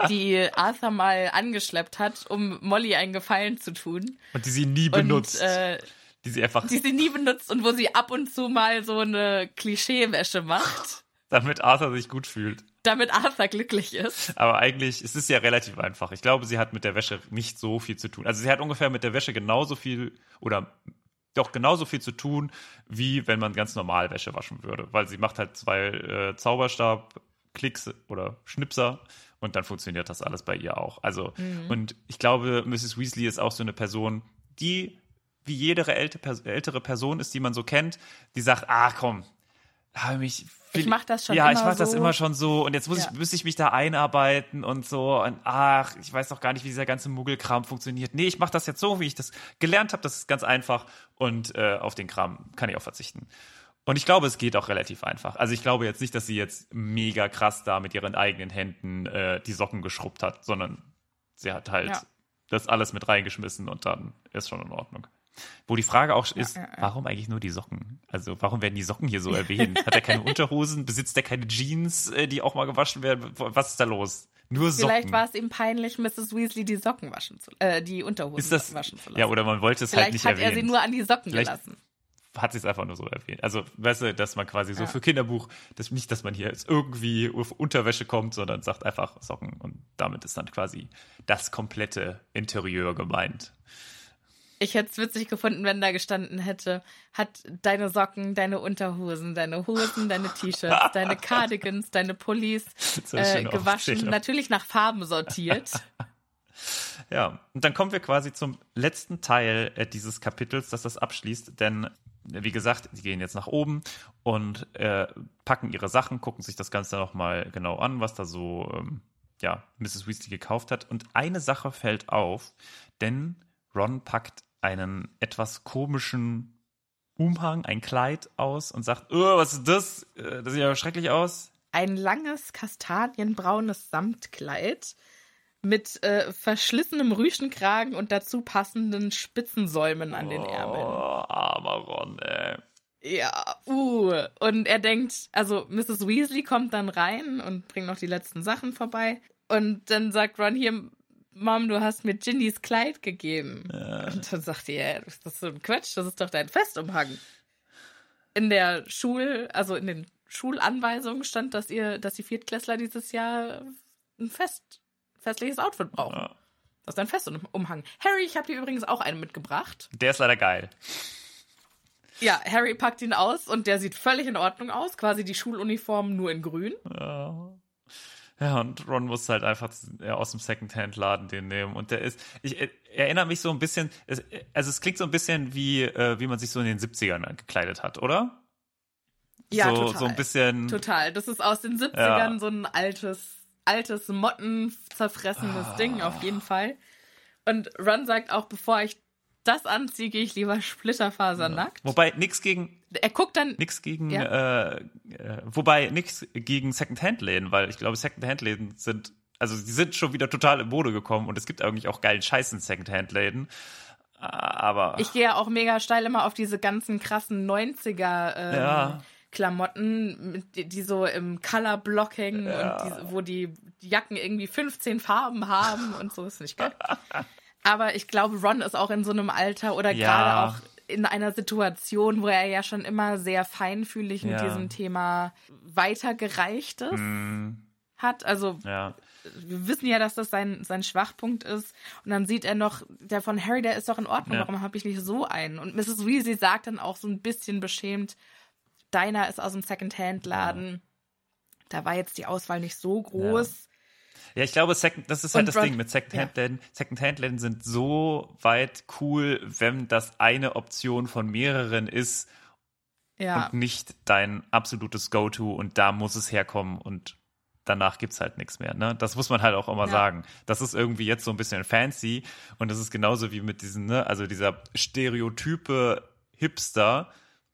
die Arthur mal angeschleppt hat, um Molly einen Gefallen zu tun. Und die sie nie Und benutzt. äh, die sie einfach, die sie nie benutzt und wo sie ab und zu mal so eine Klischeewäsche macht, damit Arthur sich gut fühlt. Damit Arthur glücklich ist. Aber eigentlich es ist es ja relativ einfach. Ich glaube, sie hat mit der Wäsche nicht so viel zu tun. Also sie hat ungefähr mit der Wäsche genauso viel oder doch genauso viel zu tun, wie wenn man ganz normal Wäsche waschen würde. Weil sie macht halt zwei äh, Zauberstab-Klicks oder Schnipser und dann funktioniert das alles bei ihr auch. Also, und ich glaube, Mrs. Weasley ist auch so eine Person, die wie jede älte, ältere Person ist, die man so kennt, die sagt, ah komm, habe mich Ich mach das schon Ja, ich immer mach das so. immer schon so und jetzt muss Ja. ich müsste ich mich da einarbeiten und so und ach, ich weiß doch gar nicht, wie dieser ganze Muggelkram funktioniert. Nee, ich mache das jetzt so, wie ich das gelernt habe, das ist ganz einfach und äh, auf den Kram kann ich auch verzichten. Und ich glaube, es geht auch relativ einfach. Also ich glaube jetzt nicht, dass sie jetzt mega krass da mit ihren eigenen Händen äh, die Socken geschrubbt hat, sondern sie hat halt Ja. das alles mit reingeschmissen und dann ist schon in Ordnung. Wo die Frage auch ist, ja, ja. warum eigentlich nur die Socken? Also warum werden die Socken hier so erwähnt? Hat er keine Unterhosen? Besitzt er keine Jeans, äh, die auch mal gewaschen werden? Was ist da los? Nur Socken. Vielleicht war es ihm peinlich, Mrs. Weasley die Socken waschen zu, äh, die Unterhosen ist das, waschen zu lassen. Ja, oder man wollte es Vielleicht halt nicht hat erwähnen. er sie nur an die Socken Vielleicht- gelassen. hat sie es einfach nur so erwähnt. Also, weißt du, dass man quasi so Ja. für Kinderbuch, das, nicht, dass man hier jetzt irgendwie auf Unterwäsche kommt, sondern sagt einfach Socken und damit ist dann quasi das komplette Interieur gemeint. Ich hätte es witzig gefunden, wenn da gestanden hätte, hat deine Socken, deine Unterhosen, deine Hosen, deine T-Shirts, deine Cardigans, deine Pullis äh, gewaschen, natürlich nach Farben sortiert. Ja, und dann kommen wir quasi zum letzten Teil äh, dieses Kapitels, das das abschließt, denn wie gesagt, sie gehen jetzt nach oben und äh, packen ihre Sachen, gucken sich das Ganze nochmal genau an, was da so, ähm, ja, Mrs. Weasley gekauft hat. Und eine Sache fällt auf, denn Ron packt einen etwas komischen Umhang, ein Kleid aus und sagt, oh, was ist das? Äh, Das sieht ja schrecklich aus. Ein langes kastanienbraunes Samtkleid mit äh, verschlissenem Rüschenkragen und dazu passenden Spitzensäumen an den Ärmeln. Oh, armer Ron, ey. Ja, uh. Und er denkt, also Mrs. Weasley kommt dann rein und bringt noch die letzten Sachen vorbei. Und dann sagt Ron hier, Mom, du hast mir Ginnys Kleid gegeben. Und dann sagt ja, das ist so ein Quatsch, das ist doch dein Festumhang. In der Schul, also in den Schulanweisungen stand, dass ihr, dass die Viertklässler dieses Jahr ein Fest, festliches Outfit brauchen. Ja. Das ist ein Festumhang. Harry, ich habe dir übrigens auch einen mitgebracht. Der ist leider geil. Ja, Harry packt ihn aus und der sieht völlig in Ordnung aus. Quasi die Schuluniform nur in grün. Ja. Ja, und Ron muss halt einfach ja, aus dem Secondhand-Laden den nehmen. Und der ist, ich erinnere mich so ein bisschen, es, also es klingt so ein bisschen wie, äh, wie man sich so in den 70ern gekleidet hat, oder? Ja, so, total. so ein bisschen. Total. Das ist aus den 70ern Ja. so ein altes, altes Motten zerfressenes Ah. Ding auf jeden Fall. Und Ron sagt auch, bevor ich das anziehe, gehe ich lieber splitterfasernackt. Wobei nix gegen, Er guckt dann, nix gegen, Ja. äh, äh, wobei nix gegen Secondhand-Läden, weil ich glaube, Secondhand-Läden sind, also die sind schon wieder total in Mode gekommen und es gibt eigentlich auch geilen Scheiß in Secondhand-Läden. Aber ich gehe ja auch mega steil immer auf diese ganzen krassen 90er ähm, Ja. Klamotten, die so im Color Blocking Ja. und die, wo die Jacken irgendwie 15 Farben haben und so ist nicht geil. Aber ich glaube, Ron ist auch in so einem Alter oder Ja. gerade auch in einer Situation, wo er ja schon immer sehr feinfühlig mit Ja. diesem Thema weitergereichtes Mm, hat. Also ja. wir wissen ja, dass das sein, sein Schwachpunkt ist. Und dann sieht er noch, der von Harry, der ist doch in Ordnung, Ja. warum habe ich nicht so einen? Und Mrs. Weasley sagt dann auch so ein bisschen beschämt, deiner ist aus dem Secondhand-Laden. Da war jetzt die Auswahl nicht so groß. Ja, ich glaube, Second, das ist halt Und das Ding mit Secondhand-Läden. Secondhand-Läden sind so weit cool, wenn das eine Option von mehreren ist Ja. und nicht dein absolutes Go-To und da muss es herkommen und danach gibt's halt nichts mehr. Ne? Das muss man halt auch immer Ja. sagen. Das ist irgendwie jetzt so ein bisschen fancy und das ist genauso wie mit diesen, ne, also dieser stereotype Hipster,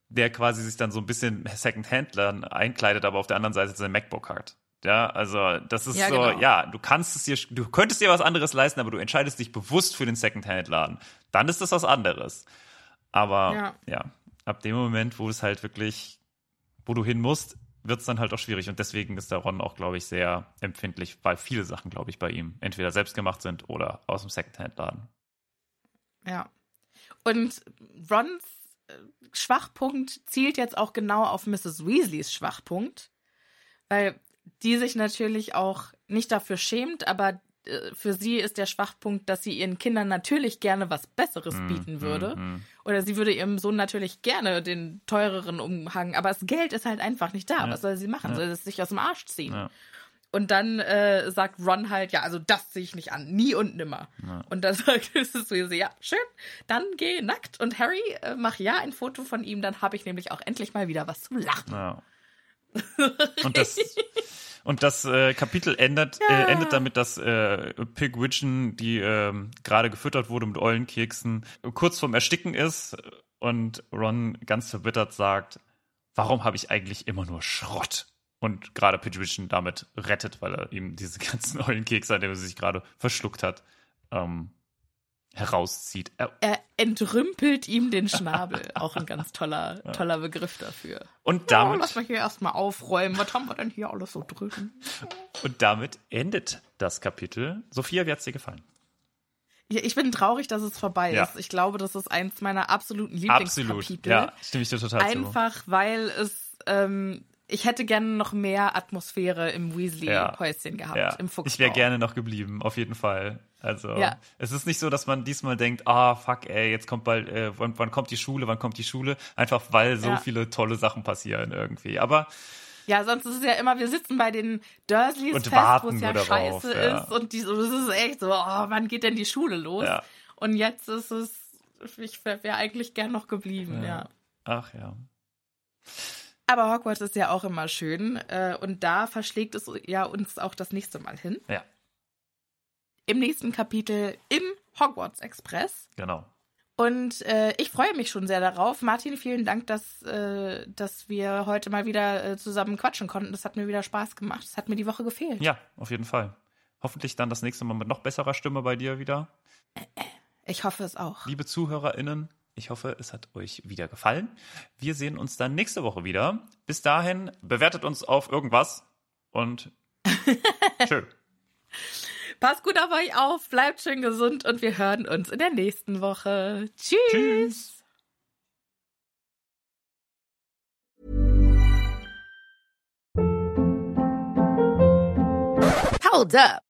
der quasi sich dann so ein bisschen Secondhand-Laden einkleidet, aber auf der anderen Seite sein MacBook hat. Ja, also das ist Ja, so, genau. ja, du kannst es dir, du könntest dir was anderes leisten, aber du entscheidest dich bewusst für den Secondhand-Laden. Dann ist das was anderes. Aber Ja. ja, ab dem Moment, wo es halt wirklich, wo du hin musst, wird es dann halt auch schwierig. Und deswegen ist der Ron auch, glaube ich, sehr empfindlich, weil viele Sachen, glaube ich, bei ihm entweder selbst gemacht sind oder aus dem Secondhand-Laden. Ja. Und Rons äh, Schwachpunkt zielt jetzt auch genau auf Mrs. Weasleys Schwachpunkt, weil die sich natürlich auch nicht dafür schämt, aber äh, für sie ist der Schwachpunkt, dass sie ihren Kindern natürlich gerne was Besseres bieten würde. Mhm. Oder sie würde ihrem Sohn natürlich gerne den teureren Umhang, aber das Geld ist halt einfach nicht da. Ja. Was soll sie machen? Ja. Soll sie es sich aus dem Arsch ziehen? Ja. Und dann äh, sagt Ron halt, ja, also das sehe ich nicht an, nie und nimmer. Ja. Und dann sagt Mrs. Weasley, ja, schön, dann geh nackt. Und Harry, äh, mach ja ein Foto von ihm, dann habe ich nämlich auch endlich mal wieder was zu lachen. Ja. Und das, und das äh, Kapitel endet, äh, endet damit, dass äh, Pigwidgeon, die ähm, gerade gefüttert wurde mit Eulenkeksen, kurz vorm Ersticken ist und Ron ganz verbittert sagt, warum habe ich eigentlich immer nur Schrott? Und gerade Pigwidgeon damit rettet, weil er ihm diese ganzen Eulenkekse, an denen er sich gerade verschluckt hat, ähm, herauszieht. Er, er entrümpelt ihm den Schnabel. Auch ein ganz toller, toller Begriff dafür. Und damit. Oh, lass mal hier erstmal aufräumen. Was haben wir denn hier alles so drin? Und damit endet das Kapitel. Sophia, wie hat's dir gefallen? Ja, ich bin traurig, dass es vorbei Ja. ist. Ich glaube, das ist eins meiner absoluten Absolut. Lieblingskapitel. Ja, stimme ich dir total zu. Einfach, weil es, ähm, ich hätte gerne noch mehr Atmosphäre im Weasley-Häuschen gehabt, Ja. im Fuchsbau. Ich wäre gerne noch geblieben, auf jeden Fall. Also, Ja. es ist nicht so, dass man diesmal denkt, ah, fuck, ey, jetzt kommt bald, äh, wann, wann kommt die Schule, wann kommt die Schule? Einfach, weil so Ja. viele tolle Sachen passieren irgendwie. Aber Ja, sonst ist es ja immer, wir sitzen bei den Dursleys Und fest, wo es ja scheiße ja. ist und die, so, das ist echt so, oh, wann geht denn die Schule los? Ja. Und jetzt ist es, ich wäre wär eigentlich gern noch geblieben, ja. ach ja. Aber Hogwarts ist ja auch immer schön äh, und da verschlägt es ja uns auch das nächste Mal hin. Ja, Im nächsten Kapitel im Hogwarts Express. genau. Und äh, ich freue mich schon sehr darauf. Martin, vielen Dank, dass, äh, dass wir heute mal wieder äh, zusammen quatschen konnten. Das hat mir wieder Spaß gemacht. Das hat mir die Woche gefehlt. Ja, auf jeden Fall. Hoffentlich dann das nächste Mal mit noch besserer Stimme bei dir wieder. Ich hoffe es auch. Liebe ZuhörerInnen, ich hoffe, es hat euch wieder gefallen. Wir sehen uns dann nächste Woche wieder. Bis dahin, bewertet uns auf irgendwas und tschö. Passt gut auf euch auf, bleibt schön gesund und wir hören uns in der nächsten Woche. Tschüss. Tschüss. Hold up.